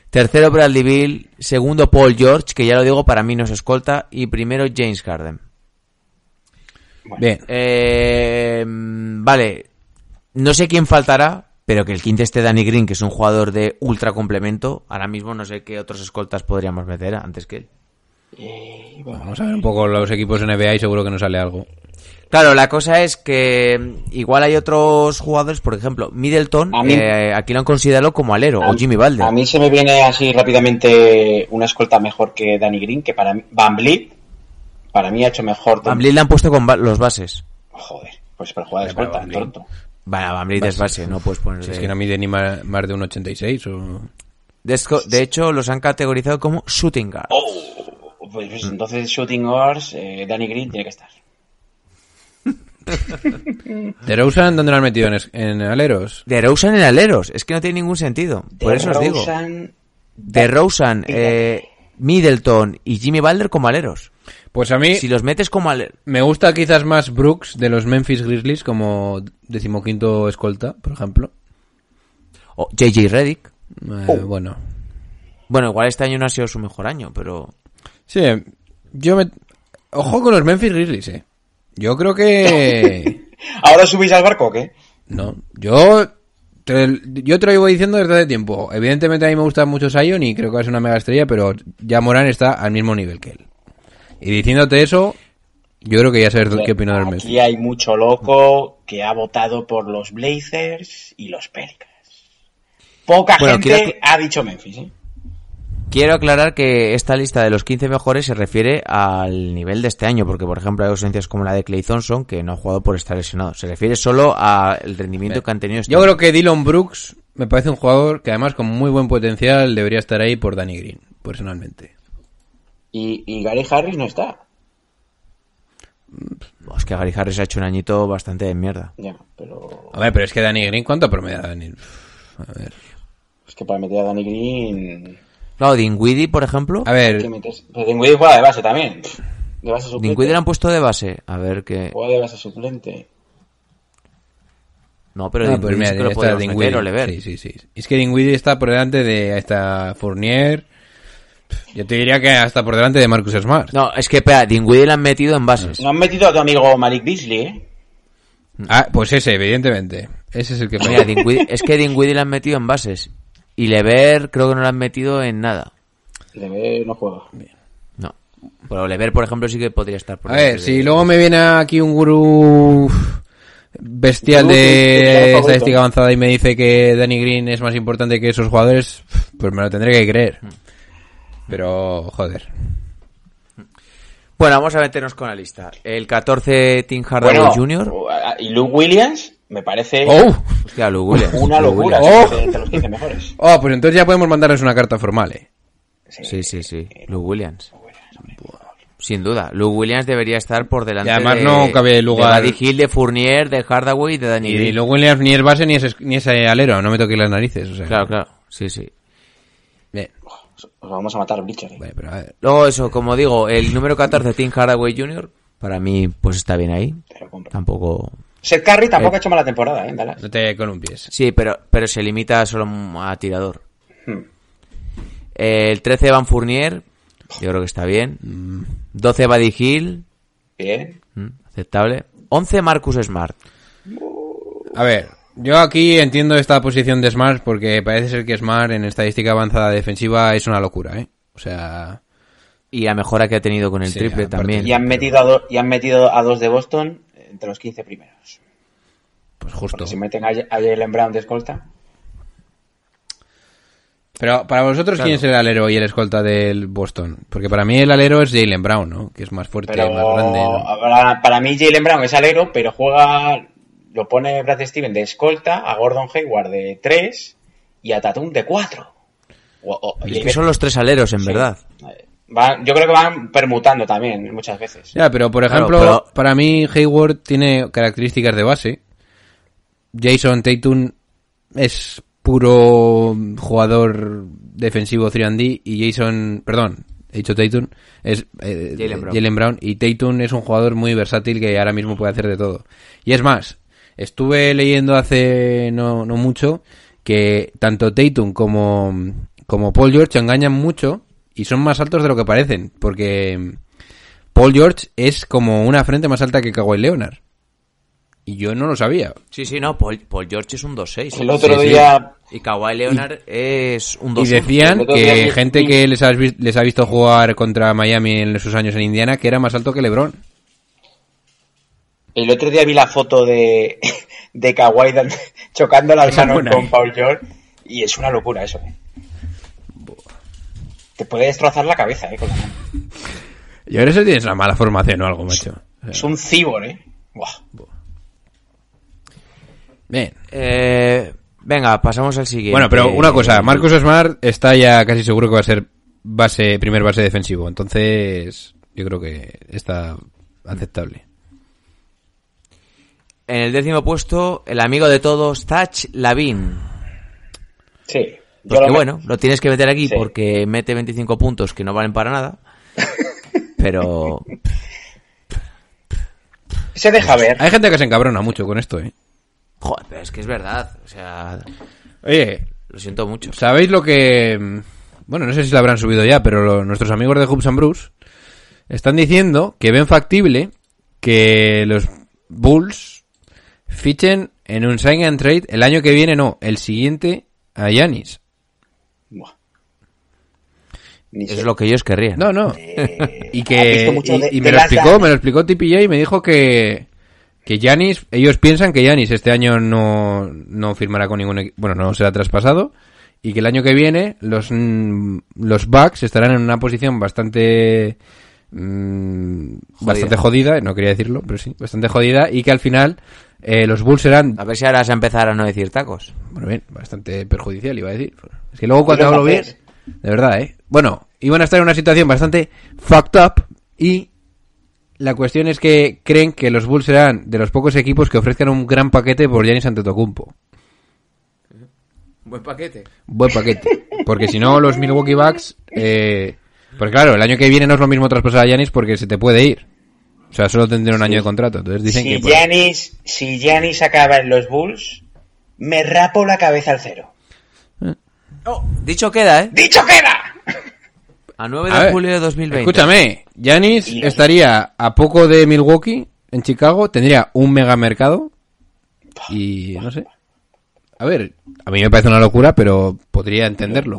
Tercero Bradley Bill, segundo Paul George, que ya lo digo, para mí no se escolta, y primero James Harden. Bien. Eh, vale, no sé quién faltará, pero que el quinto esté Danny Green, que es un jugador de ultra complemento. Ahora mismo no sé qué otros escoltas podríamos meter antes que él. Vamos a ver un poco los equipos NBA y seguro que nos sale algo. Claro, la cosa es que igual hay otros jugadores, por ejemplo, Middleton, A mí- eh, aquí lo han considerado como alero, A- o Jimmy Balder. A mí se me viene así rápidamente una escolta mejor que Danny Green, que para mí, Van Vliet, para mí ha hecho mejor. Van le han puesto con ba- los bases. Joder, pues para jugar de escolta, Vliet. tonto. Vale, Van Vliet es base, no puedes poner... Si es que no mide ni más, más de un 86 o... de, de hecho, los han categorizado como shooting guard. Oh, pues, pues entonces Shooting Wars, eh, Danny Green tiene que estar. ¿De Rosen dónde lo han metido? ¿En, en aleros? De Rosen en aleros, es que no tiene ningún sentido. Por eso os digo. De Rosen, eh, Middleton y Jimmy Balder como aleros. Pues a mí Si los metes como aleros... me gusta quizás más Brooks de los Memphis Grizzlies como decimoquinto escolta, por ejemplo. O JJ Reddick. Eh, Oh. Bueno. Bueno, igual este año no ha sido su mejor año, pero... Sí, yo me... Ojo con los Memphis Grizzlies, eh. Yo creo que... ¿Ahora subís al barco o qué? No, yo te, yo te lo llevo diciendo desde hace tiempo. Evidentemente a mí me gusta mucho Sion y creo que es una mega estrella, pero ya Morán está al mismo nivel que él. Y diciéndote eso, yo creo que ya sabes qué opino del. Aquí hay mucho loco que ha votado por los Blazers y los Pelicans. Poca Bueno, gente ha dicho Memphis, ¿eh? Quiero aclarar que esta lista de los 15 mejores se refiere al nivel de este año, porque por ejemplo hay ausencias como la de Clay Thompson, que no ha jugado por estar lesionado. Se refiere solo al rendimiento que han tenido este Yo año. creo que Dylan Brooks me parece un jugador que además con muy buen potencial debería estar ahí por Danny Green, personalmente. Y, y Gary Harris no está. Oh, Es que Gary Harris ha hecho un añito bastante de mierda. Ya, pero A ver, pero es que Danny Green, ¿cuánto promedia Danny? A ver. es que para meter a Danny Green Claro, Dinwiddie, por ejemplo. A ver, meterse. Pero Dinwiddie juega de base también. De base suplente. Dinwiddie le han puesto de base. A ver qué... Juega de base suplente. No, pero Dinwiddie pues mira, sí que lo está podemos Dinwiddie. meter o Lever. Sí, sí, sí. Es que Dinwiddie está por delante de esta Fournier. Yo te diría que hasta por delante de Marcus Smart. No, es que, espera, Dinwiddie le han metido en bases. No han metido a tu amigo Malik Beasley, ¿eh? Ah, pues ese, evidentemente. Ese es el que Mira. Dinwiddie- es que Dinwiddie le han metido en bases. Y Lever creo que no le han metido en nada. Leve no juega. No. Pero Lever, por ejemplo, sí que podría estar por A ver, de- si luego me viene aquí un gurú bestial Gurú, de estadística avanzada y me dice que Danny Green es más importante que esos jugadores, pues me lo tendré que creer. Pero, joder. Bueno, vamos a meternos con la lista. El 14, Tim Hardaway Bueno, Jr. y Luke Williams me parece ¡Oh! Hostia, Lou Williams. una Lou locura. Mete entre los 15 mejores. Oh, pues entonces ya podemos mandarles una carta formal, eh. Sí, sí, sí. Lou Williams. Sin duda. Lou Williams debería estar por delante Y además de, no cabe lugar- de Buddy Hill, de Fournier, de Hardaway y de Danny Y luego Williams ni es base ni es, ni es eh, alero, no me toque las narices. O sea, Claro, claro. Sí, sí. Os vamos a matar Bleacher. ¿eh? Vale, pero a ver. Luego eso, como digo, el número 14, Tim Hardaway Jr., para mí, pues está bien ahí. Tampoco... Seth Curry tampoco Eh. ha hecho mala temporada, ¿eh? Dallas. No te columpies. Sí, pero, pero se limita solo a tirador. Hmm. El 13, Van Fournier, yo creo que está bien. 12, Buddy Hill, Bien. mm, aceptable. 11, Marcus Smart. A ver, yo aquí entiendo esta posición de Smart porque parece ser que Smart en estadística avanzada defensiva es una locura, ¿eh? O sea, Y la mejora que ha tenido con el Sí, triple también. Y han metido a, do- y han metido a dos de Boston. entre los 15 primeros. Pues justo. Porque si meten a, a Jalen Brown de escolta, Pero para vosotros, ¿quién es el alero y el escolta del Boston? Porque para mí el alero es Jalen Brown, ¿no? Que es más fuerte, pero más grande. ¿no? para, para mí Jalen Brown es alero, pero juega, lo pone Brad Steven de escolta, a Gordon Hayward de 3 y a Tatum de 4. Es que son los tres aleros, en verdad. yo creo que van permutando también muchas veces. Ya, pero por Claro, ejemplo, pero- para mí Hayward tiene características de base. Jason Tatum es puro jugador defensivo 3D y Jason, perdón, he dicho Tatum, es eh, Jalen Brown. Jalen Brown y Tatum es un jugador muy versátil que ahora mismo puede hacer de todo. Y es más, estuve leyendo hace no, no mucho que tanto Tatum como, como Paul George engañan mucho y son más altos de lo que parecen, porque Paul George es como una frente más alta que Kawhi Leonard. Y yo no lo sabía. Sí, sí, no, Paul, Paul George es un 2-6. El otro Sí, sí. día, Y Kawhi Leonard es un 2-1. Y decían que gente que les, has vis- les ha visto jugar contra Miami en sus años en Indiana que era más alto que LeBron. El otro día vi la foto de, de Kawhi chocando las Esa manos con eh. Paul George y es una locura eso. eh. Te puede destrozar la cabeza, eh, con la mano. Y ahora eso tienes una mala formación o algo, macho. Es un cibor, eh. Buah. Bien. Eh, venga, pasamos al siguiente. Bueno, pero una cosa, Marcus Smart está ya casi seguro que va a ser base, primer base defensivo. Entonces, yo creo que está aceptable. En el décimo puesto, el amigo de todos, Touch Lavin. Sí. Pues lo bueno, lo tienes que meter aquí Sí. porque mete 25 puntos que no valen para nada. Pero Se deja ver. Hay gente que se encabrona mucho con esto, ¿eh? Joder, pero es que es verdad. O sea, Oye, lo siento mucho. ¿sabéis lo que... Bueno, no sé si lo habrán subido ya, pero lo- nuestros amigos de Hoops and Bruce están diciendo que ven factible que los Bulls fichen en un sign and trade el año que viene, no, el siguiente a Yanis. Eso sé. es lo que ellos querrían. No, no. Eh, Y ¿has que y, de- y de me lo explicó, me lo explicó TPJ y me dijo que que Yanis, ellos piensan que Yanis este año no, no firmará con ningún equipo, bueno, no será traspasado y que el año que viene los mm, los Bucks estarán en una posición bastante mm, bastante jodida, no quería decirlo, pero sí, bastante jodida y que al final eh, los Bulls serán A ver si ahora a empezar a no decir tacos. bueno, bien, bastante perjudicial, iba a decir. Es que luego cuando lo hablo bien, de verdad, ¿eh? Bueno, iban a estar en una situación bastante fucked up y la cuestión es que creen que los Bulls serán de los pocos equipos que ofrezcan un gran paquete por Giannis Antetokounmpo. Buen paquete. Buen paquete. Porque si no, los Milwaukee Bucks... Eh, pues claro, el año que viene no es lo mismo traspasar a Giannis porque se te puede ir. O sea, solo tendrá un año de contrato. Entonces dicen si que... pues, Giannis, si Giannis acaba en los Bulls, me rapo la cabeza al cero. Dicho queda, ¿eh? ¡Dicho queda! A 9 A de ver, julio de 2020. Escúchame, Yanis Y- estaría a poco de Milwaukee en Chicago, tendría un mega mercado y no sé. A ver, a mí me parece una locura, pero podría entenderlo.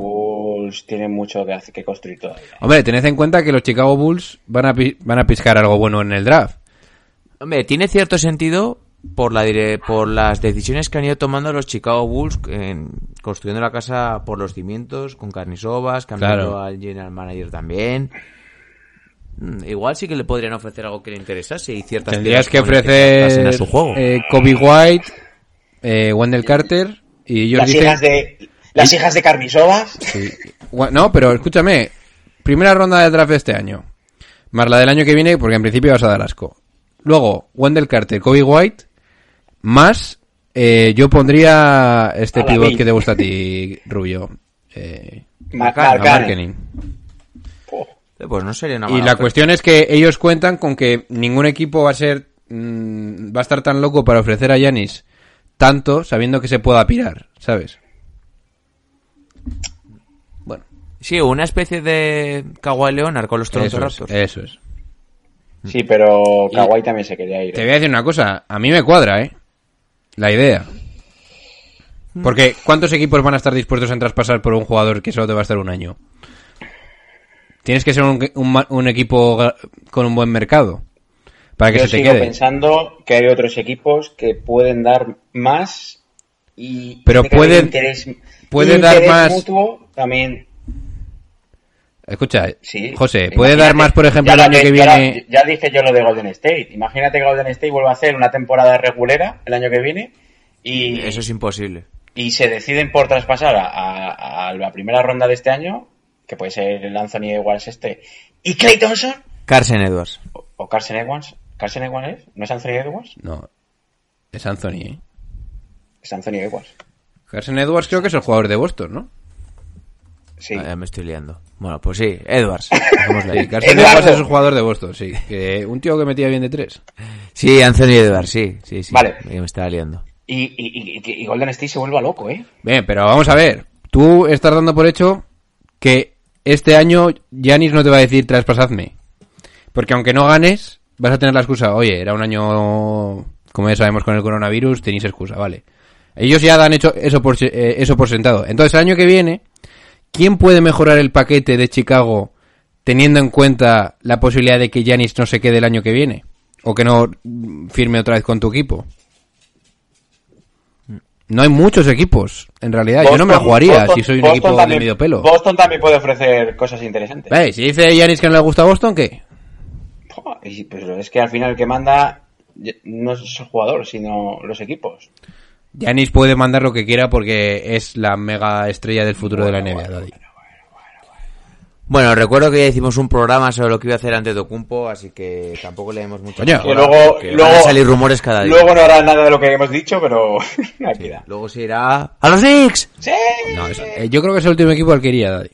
Bulls tienen mucho que, hacer, que construir todavía. Hombre, tened en cuenta que los Chicago Bulls van a, van a piscar algo bueno en el draft. Hombre, tiene cierto sentido por la dire- por las decisiones que han ido tomando los Chicago Bulls en- construyendo la casa por los cimientos, con carnisovas, cambiando Claro. al general manager también. Mm, Igual sí que le podrían ofrecer algo que le interesase y ciertas Tendrías que ofrecer adaptasen a su juego. eh, Kobe White, eh, Wendell Carter y ellos Las dicen... hijas de las hijas de Carnisovas. Sí. No, pero escúchame. Primera ronda de draft de este año. Más la del año que viene, porque en principio vas a dar asco. Luego, Wendell Carter, Kobe White. Más, eh, yo pondría este A la pivot que te gusta a ti, Rubio. Eh. Eh, Pues no sería una Y mala la oferta. cuestión es que ellos cuentan con que ningún equipo va a ser mm, va a estar tan loco para ofrecer a Yanis tanto sabiendo que se pueda pirar, ¿sabes? Sí, una especie de Kawhi Leonard con los Toronto eso es, eso es. Sí, pero Kawhi también se quería ir. Te ¿eh? voy a decir una cosa, a mí me cuadra, ¿eh? La idea. Porque ¿cuántos equipos van a estar dispuestos en traspasar por un jugador que solo te va a estar un año? Tienes que ser un, un ma- un equipo con un buen mercado. para que Yo se te sigo quede. pensando que hay otros equipos que pueden dar más y Pero tiene que haber puede- interés, dar interés más- mutuo también Escucha, sí José, ¿puede dar más, por ejemplo, el año que viene? ya dije yo lo de Golden State imagínate que Golden State vuelva a hacer una temporada regulera el año que viene y Eso es imposible. y se deciden por traspasar a, a- a la primera ronda de este año que puede ser el Anthony Edwards este y Clay Thompson Carson Edwards. o, o Carson Edwards Carson Edwards es? ¿no es Anthony Edwards? No, es Anthony, ¿eh? es Anthony Edwards Carson Edwards creo que es el jugador de Boston, ¿no? Sí Ah, ya me estoy liando. Bueno, pues sí, Edwards. Edwards es un jugador de Boston, sí. Que un tío que metía bien de tres. Sí, Anthony Edwards, sí, sí, sí. Vale. Me me estaba liando. y, y, y- y Golden State se vuelva loco ¿eh? Bien, pero vamos a ver. Tú estás dando por hecho que este año Yanis no te va a decir traspasadme. Porque aunque no ganes, vas a tener la excusa. Oye, era un año, como ya sabemos con el coronavirus, tenéis excusa, vale. Ellos ya dan hecho eso por, eh, eso por sentado. Entonces, el año que viene, ¿quién puede mejorar el paquete de Chicago teniendo en cuenta la posibilidad de que Yanis no se quede el año que viene? O que no firme otra vez con tu equipo. No hay muchos equipos, en realidad. Yo no me la jugaría Boston- si soy un Boston equipo también- de medio pelo. Boston también puede ofrecer cosas interesantes Vale, si dice Yanis que no le gusta Boston, ¿qué? Pero es que al final el que manda no es el jugador, sino los equipos. Yanis puede mandar lo que quiera porque es la mega estrella del futuro de la NBA, Daddy. Bueno, recuerdo que ya hicimos un programa sobre lo que iba a hacer ante Tocumpo, así que tampoco le demos mucho Coño. Que luego, luego, van a salir rumores cada día. luego no hará nada de lo que hemos dicho, pero aquí da. Luego se irá a los Knicks. Sí, No, es- eh, yo creo que es el último equipo al que iría, Daddy.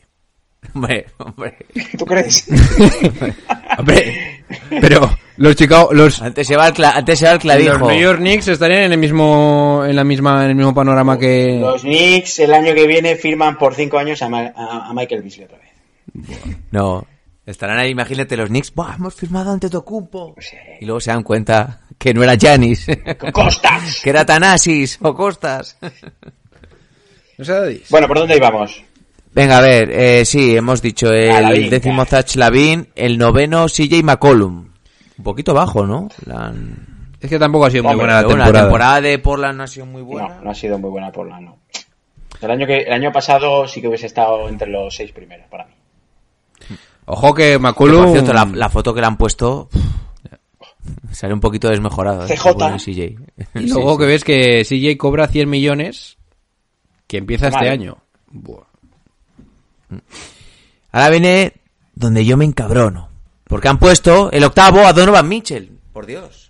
Hombre, hombre. ¿tú crees? Hombre, pero los Chicago, los, Antes se va el, cla- antes se va el los clavijo. New York Knicks estarían en el mismo, en la misma, en el mismo panorama que. Los Knicks el año que viene firman por cinco años a, Ma- a- a Michael Beasley otra vez. No. Estarán ahí, imagínate, los Knicks. Buah, hemos firmado ante Tocumpo. Sí. Y luego se dan cuenta que no era Janis. ¡Costas! que era Tanasis o Costas. ¿No sé? Bueno, ¿por dónde íbamos? Venga, a ver, eh, sí, hemos dicho el Lavin, décimo. Zach Lavin, el noveno CJ McCollum. Un poquito bajo, ¿no? La... Es que tampoco ha sido muy buena la temporada. la temporada de Portland no ha sido muy buena. No, no ha sido muy buena por la no. El año, que, el año pasado sí que hubiese estado entre los seis primeros para mí. Ojo que McCollum... por cierto, la, la foto que le han puesto sale un poquito desmejorado. ¿eh? CJ. Y luego sí. que ves que CJ cobra 100 millones que empieza este año. Buah. Ahora viene donde yo me encabrono. Porque han puesto el octavo a Donovan Mitchell. Por Dios.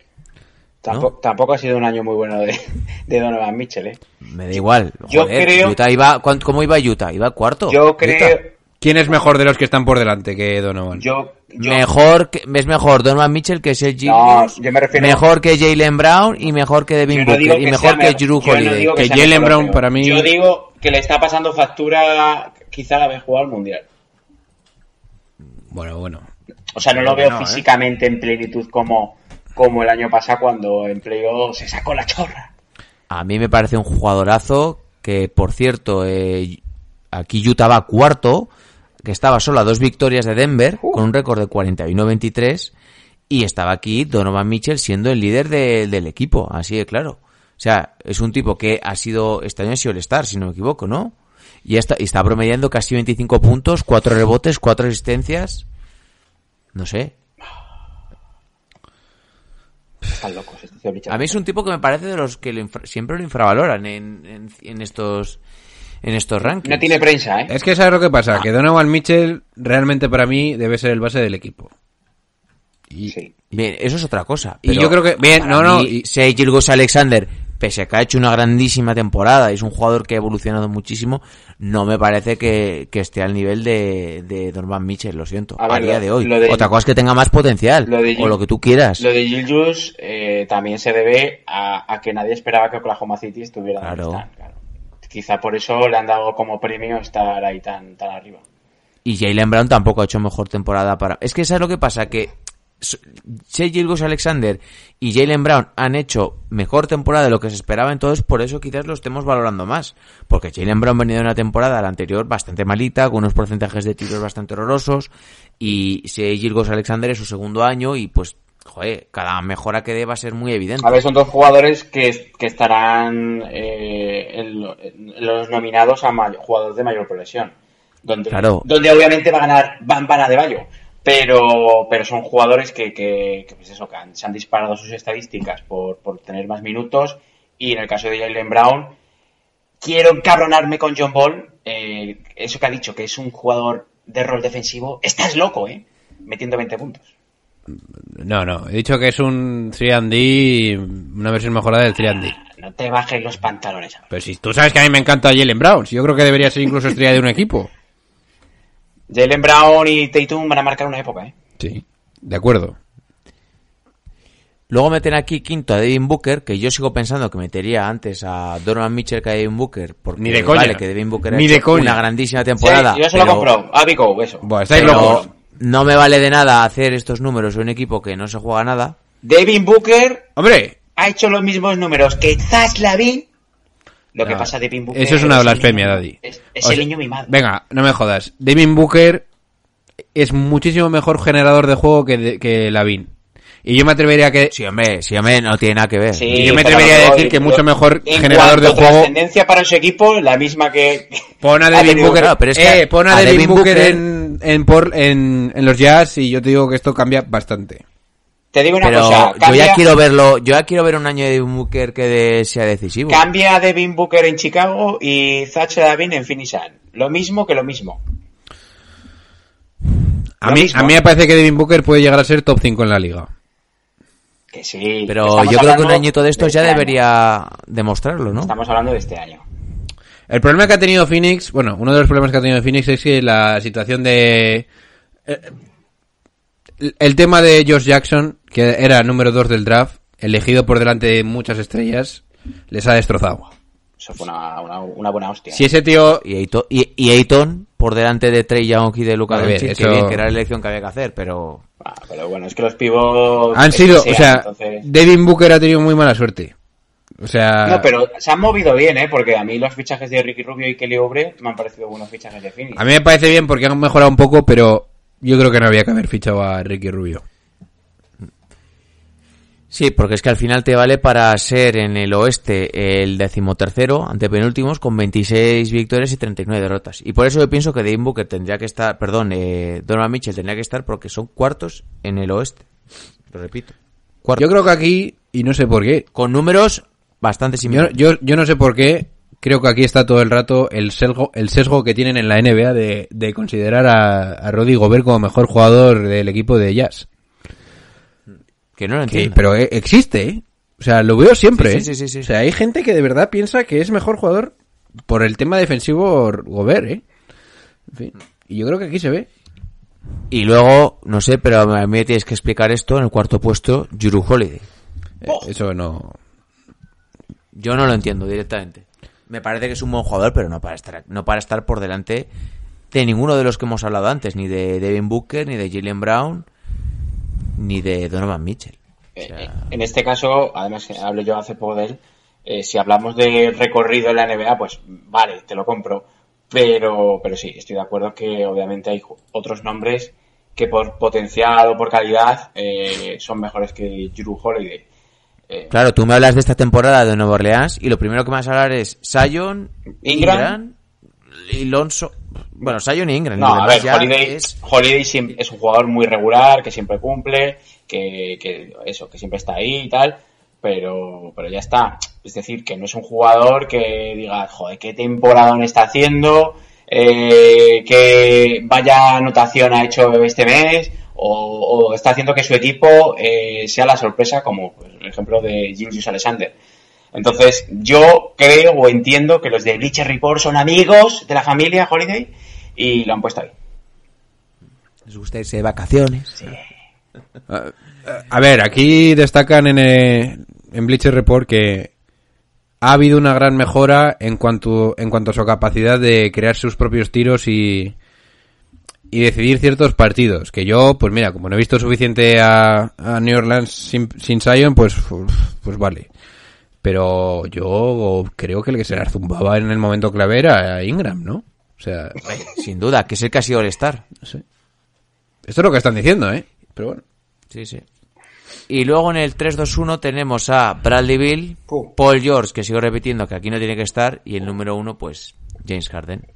Tampoco, tampoco ha sido un año muy bueno de, de Donovan Mitchell, ¿eh? Me da igual. Yo Joder, creo- Utah iba, ¿cuán- ¿Cómo iba Utah? Iba cuarto. Yo Utah. creo... ¿Quién es mejor de los que están por delante que Donovan? Yo, yo, Mejor que, es mejor Donovan Mitchell que Sergi No, yo me refiero- mejor que Jalen Brown y mejor que Devin no Booker y mejor que Drew Holiday. Que Jalen Brown para mí- Yo digo que le está pasando factura quizá la vez jugado al Mundial. Bueno, bueno. O sea, no Creo lo veo no, ¿eh? físicamente en plenitud como, como el año pasado cuando en playoff se sacó la chorra. A mí me parece un jugadorazo que, por cierto, eh, aquí Utah va cuarto, que estaba solo a dos victorias de Denver, con un récord de 41-23, y estaba aquí Donovan Mitchell siendo el líder de- del equipo, así de claro. O sea, es un tipo que ha sido, este año ha sido el star, si no me equivoco, ¿no? Y está, y está promediando casi 25 puntos, 4 rebotes, 4 asistencias. No sé. Están locos. este. A mí es un tipo que me parece de los que lo infra- siempre lo infravaloran en, en, en estos en estos rankings. No tiene prensa, ¿eh? Es que sabes lo que pasa, que Donovan Mitchell realmente para mí debe ser el base del equipo. Y, Sí. Bien, eso es otra cosa. Y pero yo creo que- bien, no, no, y- Gilgeous Alexander, pese a que ha hecho una grandísima temporada, es un jugador que ha evolucionado muchísimo, no me parece que, que esté al nivel de, de Donovan Mitchell, lo siento, A a, ver, día lo- de hoy. de- otra cosa es que tenga más potencial, lo o lo que tú quieras. Lo de Gilgius eh, también se debe a, a que nadie esperaba que Oklahoma City estuviera donde Claro. están, claro. Quizá por eso le han dado como premio estar ahí tan, tan arriba. Y Jalen Brown tampoco ha hecho mejor temporada para... Es que ¿sabes lo que pasa? Que s- Shai Gilgeous Alexander y Jalen Brown han hecho mejor temporada de lo que se esperaba, entonces por eso quizás lo estemos valorando más. Porque Jalen Brown venía de una temporada, la anterior, bastante malita, con unos porcentajes de tiros bastante horrorosos, y Shai Gilgeous Alexander es su segundo año y pues joder, cada mejora que dé va a ser muy evidente. A ver, son dos jugadores que, que estarán eh, en, lo- en los nominados a may- jugadores de mayor progresión. Donde, Claro. donde obviamente va a ganar Bambana de Bayo. Pero, pero son jugadores que, que, que, pues eso, que han- se han disparado sus estadísticas por, por tener más minutos. Y en el caso de Jalen Brown, quiero encabronarme con John Ball. eh, eso que ha dicho, que es un jugador de rol defensivo. Estás loco, ¿eh? Metiendo 20 puntos. No, no, he dicho que es un 3D, una versión mejorada del 3D. No te bajes los pantalones. ahora. Pero si tú sabes que a mí me encanta Jalen Brown, si yo creo que debería ser incluso estrella de un equipo. Jalen Brown y Tatum van a marcar una época, ¿eh? Sí, de acuerdo. Luego meten aquí quinto a Devin Booker, que yo sigo pensando que metería antes a Donovan Mitchell que a Devin Booker, porque Ni de coña. vale que Devin Booker ha Ni hecho de coña. una grandísima temporada. Sí, yo se lo pero- compro. Abico, eso. Buah, estáis pero locos. no me vale de nada hacer estos números en un equipo que no se juega nada. Devin Booker Hombre, ha hecho los mismos números que Zach Lavin. Lo que No, pasa de Devin Booker. eso es una blasfemia, Daddy. Es, es O el niño mimado. Venga, no me jodas. Devin Booker es muchísimo mejor generador de juego que, de- que Lavin. Y yo me atrevería a que... Sí, hombre, sí, hombre, no tiene nada que ver. Sí, y yo me atrevería a no, decir que mucho mejor en generador de juego- trascendencia para su equipo, la misma que. Pon a Devin Booker, Claro, pero es que eh, pon a a Devin Devin Booker, Booker- en, en, por- en, en los Jazz y yo te digo que esto cambia bastante. Te digo una Pero cosa. yo Cambia, ya quiero verlo, yo ya quiero ver un año de Devin Booker que de- sea decisivo. cambia a Devin Booker en Chicago y Zach Lavin en Phoenix Sun. Lo mismo que lo mismo. A Lo mí, mismo. a mí me parece que Devin Booker puede llegar a ser top 5 en la liga. Que sí. Pero yo creo que un añito de estos este ya año. debería demostrarlo, ¿no? Estamos hablando de este año. El problema que ha tenido Phoenix, bueno, uno de los problemas que ha tenido Phoenix es que la situación de... eh, el- tema de Josh Jackson, que era número 2 del draft, elegido por delante de muchas estrellas, les ha destrozado. Eso fue una, una, una buena hostia. Si ese tío... Y Ayton, y, y Ayton por delante de Trey Young y de Luka A ver, Doncic, que eso- bien, que era la elección que había que hacer, pero Ah, pero bueno, es que los pivots. Han sido, o sea, entonces- Devin Booker ha tenido muy mala suerte. O sea... No, pero se han movido bien, ¿eh? Porque a mí los fichajes de Ricky Rubio y Kelly Oubre me han parecido buenos fichajes de Phoenix. A mí me parece bien porque han mejorado un poco, pero yo creo que no había que haber fichado a Ricky Rubio. sí, porque es que al final te vale para ser en el oeste el decimotercero, antepenúltimos, con 26 victorias y 39 derrotas. Y por eso yo pienso que Devin Booker tendría que estar, perdón, eh, Donovan Mitchell tendría que estar porque son cuartos en el oeste. Lo repito. Cuartos. Yo creo que aquí, y no sé por qué, Con números bastante yo, similares. yo, yo no sé por qué, creo que aquí está todo el rato el sesgo, el sesgo que tienen en la NBA de, de considerar a, a Rudy Gobert como mejor jugador del equipo de Jazz. Que no lo Que- entiendo. pero eh, existe, ¿eh? O sea, lo veo siempre, Sí, ¿eh? sí, sí, sí, sí. O sea, hay gente que de verdad piensa que es mejor jugador por el tema defensivo Gobert, ¿eh? En fin, y yo creo que aquí se ve. Y luego, no sé, pero a mí me tienes que explicar esto en el cuarto puesto, Juru Holiday. Eh, Eso no... Yo no lo entiendo directamente. Me parece que es un buen jugador, pero no para estar, no para estar por delante de ninguno de los que hemos hablado antes, ni de Devin Booker, ni de Jalen Brown, ni de Donovan Mitchell. O Eh, sea, eh, En este caso, además que hablé yo hace poco de él, eh, si hablamos de recorrido en la NBA, pues vale, te lo compro. Pero, pero sí, estoy de acuerdo que obviamente hay otros nombres que por potencial o por calidad eh, son mejores que Drew Holiday. Eh, Claro, tú me hablas de esta temporada de Nueva Orleans y lo primero que me vas a hablar es Sion, Ingram. Y Lonzo. Bueno, Sion y Ingram. No, a ver, Holiday, es- Holiday es un jugador muy regular, que siempre cumple, que, que eso, que siempre está ahí y tal, pero, pero ya está. Es decir, que no es un jugador que diga, joder, qué temporada está haciendo, eh, qué vaya anotación ha hecho este mes, o, o está haciendo que su equipo eh, sea la sorpresa, como el ejemplo de Gilgius Alexander. Entonces, yo creo o entiendo que los de Bleacher Report son amigos de la familia Holiday y lo han puesto ahí. les gusta irse de vacaciones. A, a ver, aquí destacan en, eh, en Bleacher Report que ha habido una gran mejora en cuanto, en cuanto a su capacidad de crear sus propios tiros y, y decidir ciertos partidos. Que yo, pues mira, como no he visto suficiente a, a New Orleans sin, sin Zion, pues, pues vale. Pero yo creo que el que se la zumbaba en el momento clave era Ingram, ¿no? O sea, Sin duda, que es el que ha sido el Star. no sé. Esto es lo que están diciendo, ¿eh? Pero bueno. Sí, sí. Y luego en el 3-2-1 tenemos a Bradley Bill. Paul George, que sigo repitiendo que aquí no tiene que estar, y el número uno, pues, James Harden.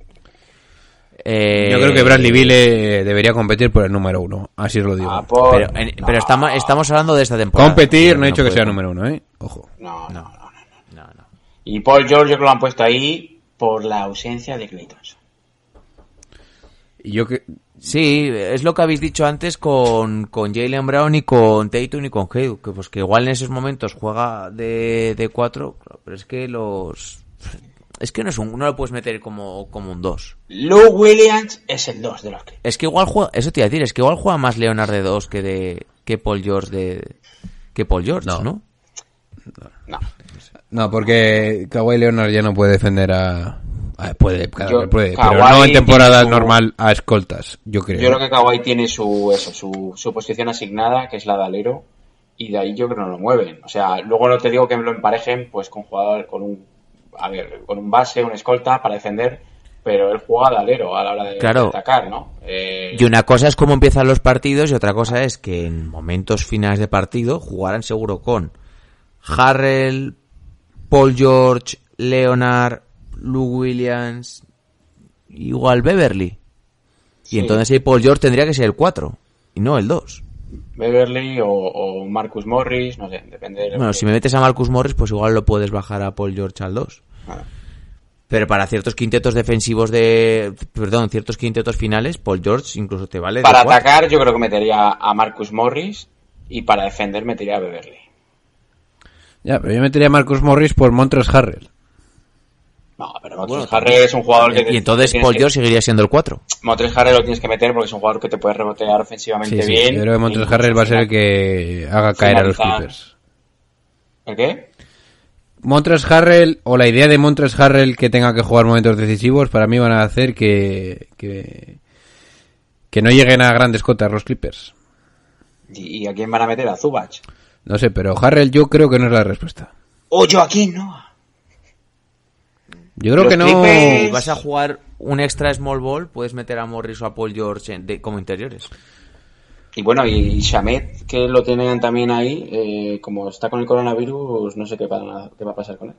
Eh, Yo creo que Bradley Bill eh, debería competir por el número uno. Así os lo digo. Ah, por- Pero, en- pero estamos, estamos hablando de esta temporada. Competir, no he dicho que sea número uno, ¿eh? Ojo. No, no, no. No, no. Y Paul George yo creo que lo han puesto ahí por la ausencia de Clay Thompson. Y yo que... Sí, es lo que habéis dicho antes con, con Jalen Brown y con Tatum y con Hayduk, que pues que igual en esos momentos juega de, de cuatro, pero es que los... Es que no es un, no lo puedes meter como, como un 2. Lou Williams es el 2 de los Clippers. Es que igual juega, eso te iba a decir, es que igual juega más Leonard de 2 que de, que Paul George de, que Paul George, ¿no? No. No. No, porque Kawhi Leonard ya no puede defender a... a- puede, Yo- pero no en temporada su- normal a escoltas, yo creo. Yo creo que Kawhi tiene su, eso, su, su posición asignada, que es la de alero, y de ahí yo creo que no lo mueven. O sea, luego no te digo que me lo emparejen pues con jugador, con un, a ver, con un base, un escolta para defender, pero él juega de alero a la hora de, Claro. atacar, ¿no? Eh, Y una cosa es cómo empiezan los partidos y otra cosa es que en momentos finales de partido jugarán seguro con Harrell, Paul George, Leonard, Lou Williams, igual Beverly. Sí. Y entonces ahí Paul George tendría que ser el 4 y no el 2. Beverly o, o Marcus Morris, no sé, depende de Bueno, que- si me metes a Marcus Morris, pues igual lo puedes bajar a Paul George al 2. Claro. Pero para ciertos quintetos defensivos de... Perdón, ciertos quintetos finales, Paul George incluso te vale Para atacar yo creo que metería a Marcus Morris y para defender metería a Beverly. Ya, pero yo metería a Marcus Morris por Montres Harrell. No, pero Montres Bueno, Harrell es un jugador que... Y entonces tienes Paul que- George seguiría siendo el 4. Montres Harrell lo tienes que meter porque es un jugador que te puede rebotear ofensivamente Sí, sí, bien. yo creo que Montres Incluso Harrell va a ser el que haga caer a los. Clippers. ¿El qué? Montres Harrell, o la idea de Montres Harrell que tenga que jugar momentos decisivos, para mí van a hacer que, que, que no lleguen a grandes cotas los Clippers. ¿Y, y a quién van a meter? ¿A Zubac? No sé, pero Harrell yo creo que no es la respuesta. O Joaquín Noah. Yo creo Los que no... Clippers- Si vas a jugar un extra small ball, puedes meter a Morris o a Paul George en- de- como interiores. Y bueno, y Shamet, que lo tienen también ahí, eh, como está con el coronavirus, no sé qué, va- qué va a pasar con él.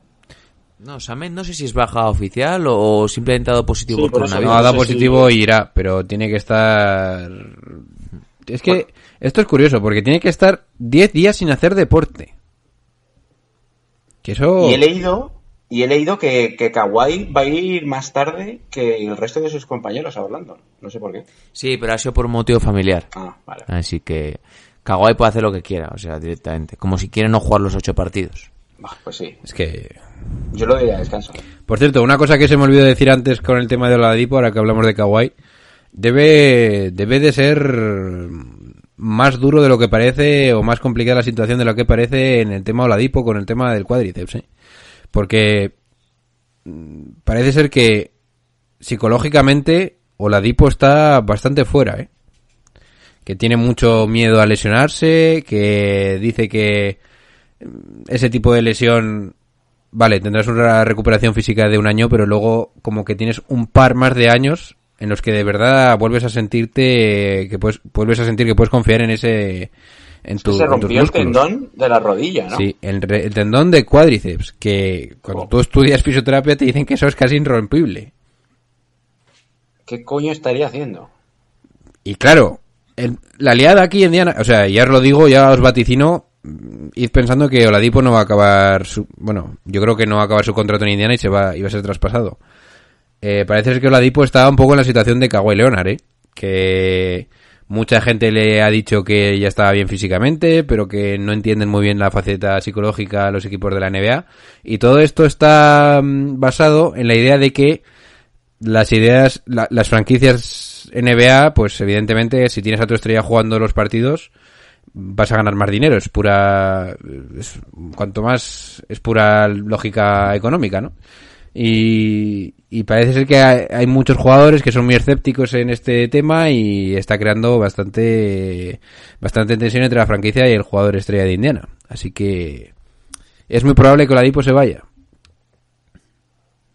No, Samet no sé si es baja oficial o simplemente ha dado positivo Sí, por coronavirus. No, ha dado positivo si- y irá, pero tiene que estar... Es que esto es curioso, porque tiene que estar 10 días sin hacer deporte. Que eso... Y he leído, y he leído que, que Kawhi va a ir más tarde que el resto de sus compañeros a Orlando. No sé por qué. Sí, pero ha sido por un motivo familiar. Ah, vale. Así que Kawhi puede hacer lo que quiera, o sea, directamente. Como si quiere no jugar los ocho partidos. Bah, pues sí. Es que... Yo lo diría a descanso. Por cierto, una cosa que se me olvidó decir antes con el tema de Oladipo, ahora que hablamos de Kawhi, debe, debe de ser más duro de lo que parece o más complicada la situación de lo que parece en el tema Oladipo con el tema del cuádriceps, ¿eh? Porque mm, parece ser que psicológicamente Oladipo está bastante fuera, ¿eh? Que tiene mucho miedo a lesionarse, que dice que mm, ese tipo de lesión Vale, tendrás una recuperación física de un año, pero luego como que tienes un par más de años en los que de verdad vuelves a sentirte que puedes vuelves a sentir que puedes confiar en ese en, tu, se en tus rompió el tendón de la rodilla, ¿no? Sí, el, tendón de cuádriceps, que cuando Oh. tú estudias fisioterapia te dicen que eso es casi irrompible. ¿Qué coño estaría haciendo? Y claro, el- la liada aquí en Diana, o sea, ya os lo digo, ya os vaticino, mm, id pensando que Oladipo no va a acabar su, bueno, yo creo que no va a acabar su contrato en Indiana y se va, iba a ser traspasado. Eh, parece ser que Oladipo está un poco en la situación de Kawhi Leonard, ¿eh? Que mucha gente le ha dicho que ya estaba bien físicamente, pero que no entienden muy bien la faceta psicológica a los equipos de la NBA. Y todo esto está mm, basado en la idea de que las ideas, la- las franquicias NBA, pues evidentemente si tienes a tu estrella jugando los partidos, vas a ganar más dinero. Es pura, es- cuanto más, es pura lógica económica, ¿no? Y, y parece ser que hay, hay muchos jugadores que son muy escépticos en este tema y está creando bastante, bastante tensión entre la franquicia y el jugador estrella de Indiana. Así que es muy probable que Oladipo se vaya.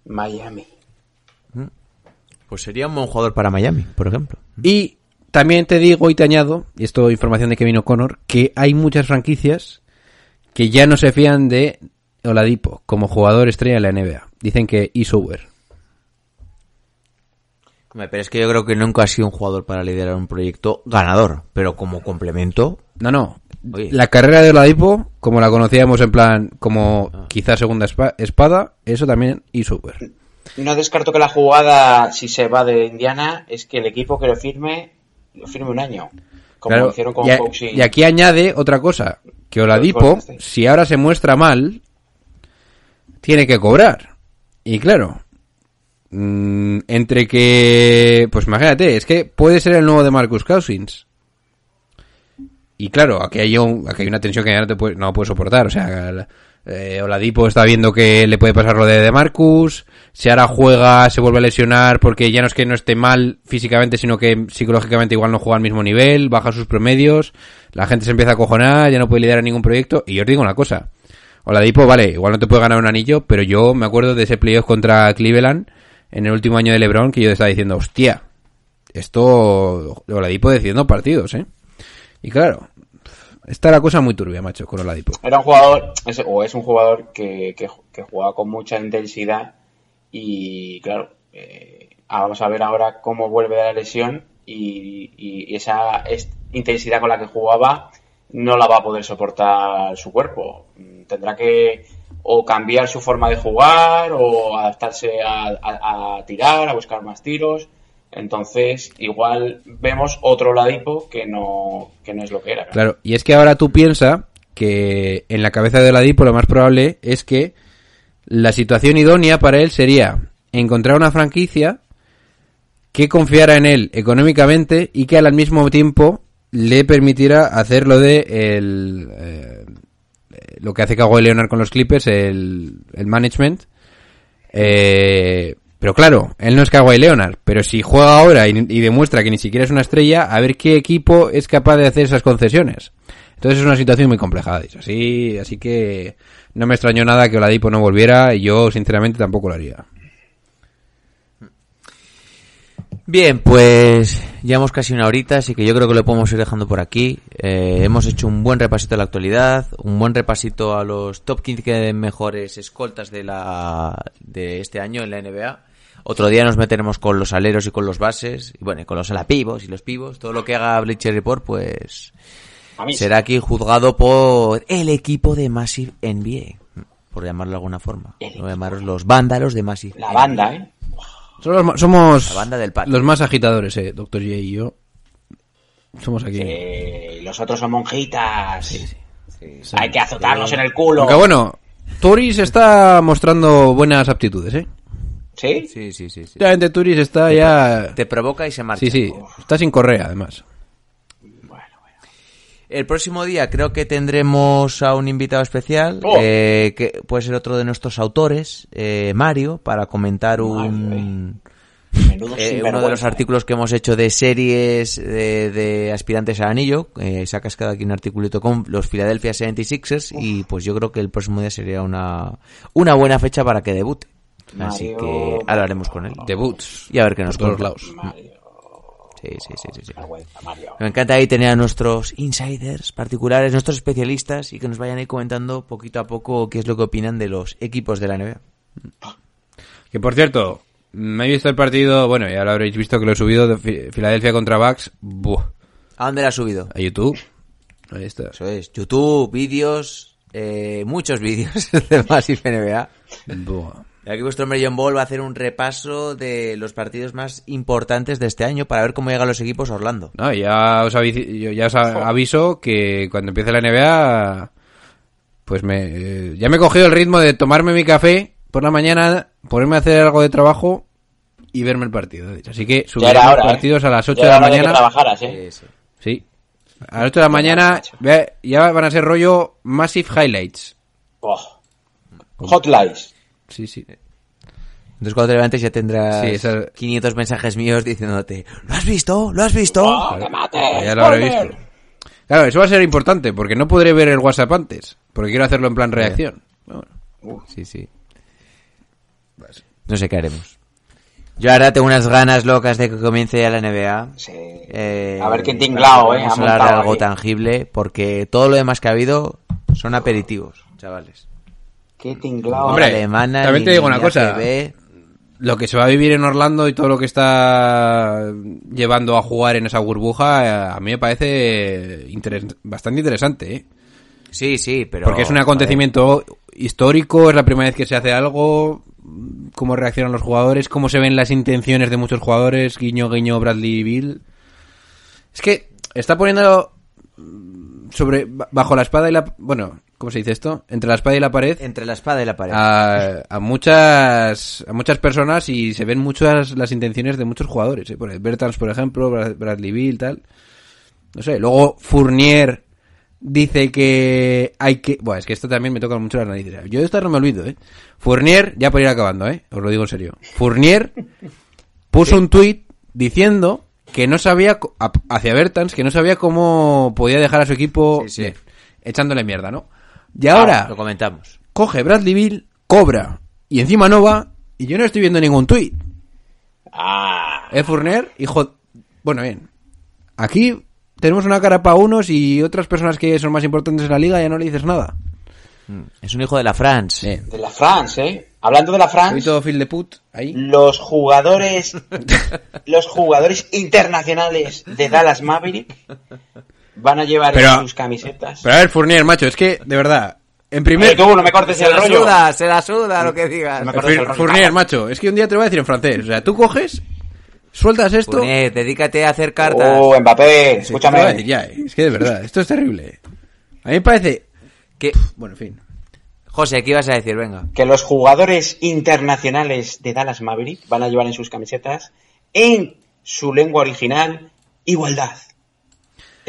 Miami. Pues sería un buen jugador para Miami, por ejemplo. Y también te digo y te añado, y esto es información de Kevin O'Connor, que hay muchas franquicias que ya no se fían de Oladipo como jugador estrella de la NBA. Dicen que is over. Hombre, Pero es que yo creo que nunca ha sido un jugador para liderar un proyecto ganador, pero como complemento, No, no. Oye. La carrera de Oladipo, como la conocíamos en plan, como quizás segunda espa- espada, eso también is over. No descarto que la jugada, si se va de Indiana, es que el equipo que lo firme, lo firme un año. Como Claro, hicieron con y, a- y... y aquí añade otra cosa, que Oladipo, si ahora se muestra mal, tiene que cobrar. Y claro, mm, entre que, pues imagínate, es que puede ser el nuevo de Marcus Cousins. Y claro, aquí hay, un- aquí hay una tensión que ya no, te puede, no puedes soportar. O sea, eh, Oladipo está viendo que le puede pasar lo de, de Marcus. Si ahora juega, se vuelve a lesionar porque ya no es que no esté mal físicamente, sino que psicológicamente igual no juega al mismo nivel, baja sus promedios. La gente se empieza a cojonar, ya no puede liderar ningún proyecto. Y yo os digo una cosa. Oladipo, vale, igual no te puede ganar un anillo, pero yo me acuerdo de ese playoff contra Cleveland en el último año de LeBron que yo estaba diciendo, hostia, esto Oladipo decidiendo partidos, ¿eh? Y claro, está la cosa muy turbia, macho, con Oladipo. Era un jugador, o es un jugador que, que, jugaba con mucha intensidad y claro, eh, vamos a ver ahora cómo vuelve de la lesión y, y- esa es- intensidad con la que jugaba no la va a poder soportar su cuerpo. Tendrá que o cambiar su forma de jugar o adaptarse a, tirar, a buscar más tiros. Entonces, igual vemos otro Ladipo que no, que no es lo que era. Claro, y es que ahora tú piensas que en la cabeza de Oladipo lo más probable es que la situación idónea para él sería encontrar una franquicia que confiara en él económicamente y que al mismo tiempo le permitiera hacer lo de el, eh, lo que hace Kawhi Leonard con los Clippers, el, el management. Eh, pero claro, él no es Kawhi Leonard, pero si juega ahora y, y demuestra que ni siquiera es una estrella, a ver qué equipo es capaz de hacer esas concesiones. Entonces es una situación muy compleja. Así, así que no me extrañó nada que Oladipo no volviera y yo sinceramente tampoco lo haría. Bien, pues llevamos casi una horita, así que yo creo que lo podemos ir dejando por aquí. Eh, hemos hecho un buen repasito de la actualidad, un buen repasito a los top 15 mejores escoltas de la de este año en la NBA. Otro día nos meteremos con los aleros y con los bases, y bueno, y con los alapivos y los pivos. Todo lo que haga Bleacher Report, pues A será aquí juzgado por el equipo de Massive NBA, por llamarlo de alguna forma. No llamarlos los vándalos de Massive. La banda, ¿eh? Somos, los ma- somos La banda del patio. los más agitadores, eh, Doctor J y yo. Somos aquí. Eh, los otros son monjitas. Sí. Hay que azotarlos en el culo. Aunque bueno, Turis está mostrando buenas aptitudes, ¿eh? ¿Sí? Sí, sí, sí. sí. Realmente Turis está ya... Te provoca y se marcha. Sí, sí, está sin correa además. El próximo día creo que tendremos a un invitado especial, Oh. eh, que puede ser otro de nuestros autores, eh, Mario, para comentar un, Menudo eh, uno de los artículos que hemos hecho de series de, de aspirantes al anillo. Eh, se ha cascado aquí un articulito con los Philadelphia 76ers y pues yo creo que el próximo día sería una, una buena fecha para que debute. Así que hablaremos con él. Debuts. Y a ver qué nos cuenta. lados. ¿eh? Mario, Sí, sí, sí. Me encanta ahí tener a nuestros insiders particulares, nuestros especialistas y que nos vayan ahí comentando poquito a poco qué es lo que opinan de los equipos de la NBA. Que por cierto, me he visto el partido, bueno, ya lo habréis visto que lo he subido de Fi- Filadelfia contra Bucks. Buh, ¿A dónde la has subido? a YouTube. Ahí está. Eso es, YouTube, vídeos, eh, muchos vídeos de Massive NBA. Buh. Y aquí vuestro hombre John Ball va a hacer un repaso de los partidos más importantes de este año para ver cómo llegan los equipos a Orlando. No, ya os, avi- yo ya os a- aviso que cuando empiece la NBA, pues me, eh, ya me he cogido el ritmo de tomarme mi café por la mañana, ponerme a hacer algo de trabajo y verme el partido. Así que subiré los hora, partidos ¿eh? a las 8 Ya de la mañana. ¿eh? Sí. A las 8 de la mañana ve- ya van a ser rollo Massive Highlights. Oh. Hotlines. Sí, sí. Entonces cuando te levantes ya tendrás Sí, esa- 500 mensajes míos diciéndote ¿Lo has visto? ¿Lo has visto? ¡Oh, que mate! Ya lo habré visto. Claro, eso va a ser importante porque no podré ver el WhatsApp antes, porque quiero hacerlo en plan reacción. Bueno, Sí, sí. No sé qué haremos. Yo ahora tengo unas ganas locas de que comience ya la NBA. Sí. Eh, a ver qué tinglao, eh. Vamos a hablar de algo ahí. tangible, porque todo lo demás que ha habido son aperitivos, chavales. Qué tinglao. Hombre, alemana, también te digo una cosa. Lo que se va a vivir en Orlando y todo lo que está llevando a jugar en esa burbuja, eh, a mí me parece interes- bastante interesante, ¿eh? Sí, sí, pero... Porque es un acontecimiento histórico, es la primera vez que se hace algo, cómo reaccionan los jugadores, cómo se ven las intenciones de muchos jugadores, guiño, guiño, Bradley Bill. Es que está poniendo sobre bajo la espada y la bueno, ¿cómo se dice esto? Entre la espada y la pared Entre la espada y la pared. a, a muchas a muchas personas y se ven muchas las intenciones de muchos jugadores, ¿eh? Por Bertans, por ejemplo, Brad- Bradley Bill, tal. No sé, luego Fournier dice que hay que... Bueno, es que esto también me toca mucho las narices. Yo de esto no me olvido, ¿eh? Fournier, ya por ir acabando, ¿eh? Os lo digo en serio. Fournier puso un tuit diciendo que no sabía, hacia Bertans, que no sabía cómo podía dejar a su equipo Sí, sí. bien, echándole mierda, ¿no? Y ahora Lo comentamos. coge Bradley Bill, cobra y encima no va y yo no estoy viendo ningún tuit. Ah. ¿Eh, Fournier? Hijo... Bueno, bien. Aquí tenemos una cara para unos y otras personas que son más importantes en la liga ya no le dices nada. Es un hijo de la France. Sí. De la France, ¿eh? Hablando de la France, todo fil de put ahí. los jugadores, los jugadores internacionales de Dallas Maverick van a llevar Pero- en sus camisetas. Pero a ver, Fournier, macho, es que, de verdad, en primer... tú, no me cortes Se el la rollo. suda, se la suda lo que digas. Me cortes el Fur- rollo. Fournier, macho, es que un día te lo voy a decir en francés. O sea, tú coges, sueltas esto... Fournier, dedícate a hacer cartas. Oh, Mbappé, Sí, te lo voy a decir escúchame. ya, eh. Es que de verdad, esto es terrible. A mí me parece... ¿Qué? Bueno, en fin. José, ¿qué ibas a decir? Venga. Que los jugadores internacionales de Dallas Maverick van a llevar en sus camisetas, en su lengua original, igualdad.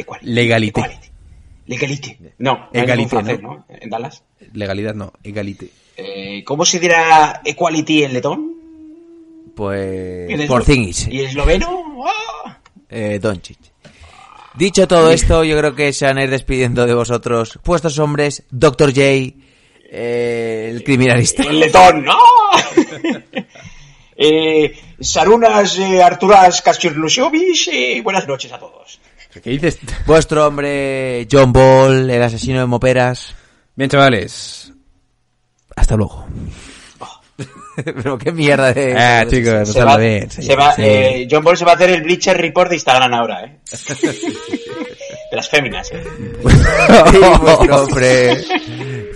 Equality. Legalité. Equality. Legalité. No, no hay Egalité, ningún francés, ¿no? ¿no? En Dallas. Legalidad no, egalite. Eh, ¿Cómo se dirá equality en letón? Pues... ¿En Por Zingis. ¿Y esloveno? Doncic. Dicho todo esto, yo creo que se van a ir despidiendo de vosotros. Puestos hombres, Dr. J, eh, el criminalista. En letón, ¿no? eh, Sarunas Arturas buenas noches a todos. ¿Qué dices? Vuestro hombre, John Ball, el asesino de moperas. Bien, chavales. Hasta luego. Pero qué mierda de... Ah, chicos, Se va- bien. se sí, va- sí. eh, John Ball se va a hacer el Bleacher Report de Instagram ahora, ¿eh? De las féminas, ¿eh? Sí, vuestro hombre.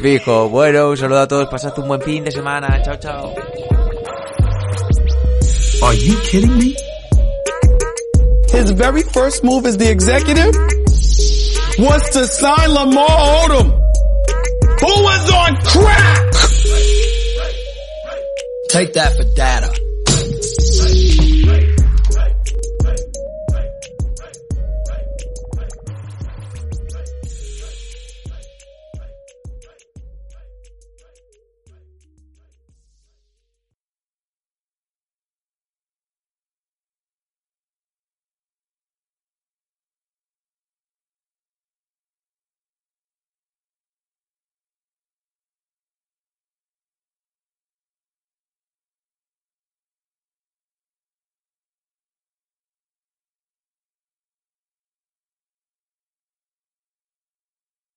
Fijo. Bueno, un saludo a todos. Pasad un buen fin de semana. Chao, chao. Are you kidding me? His very first move as the executive was to sign Lamar Odom, who was on crack. Take that for data.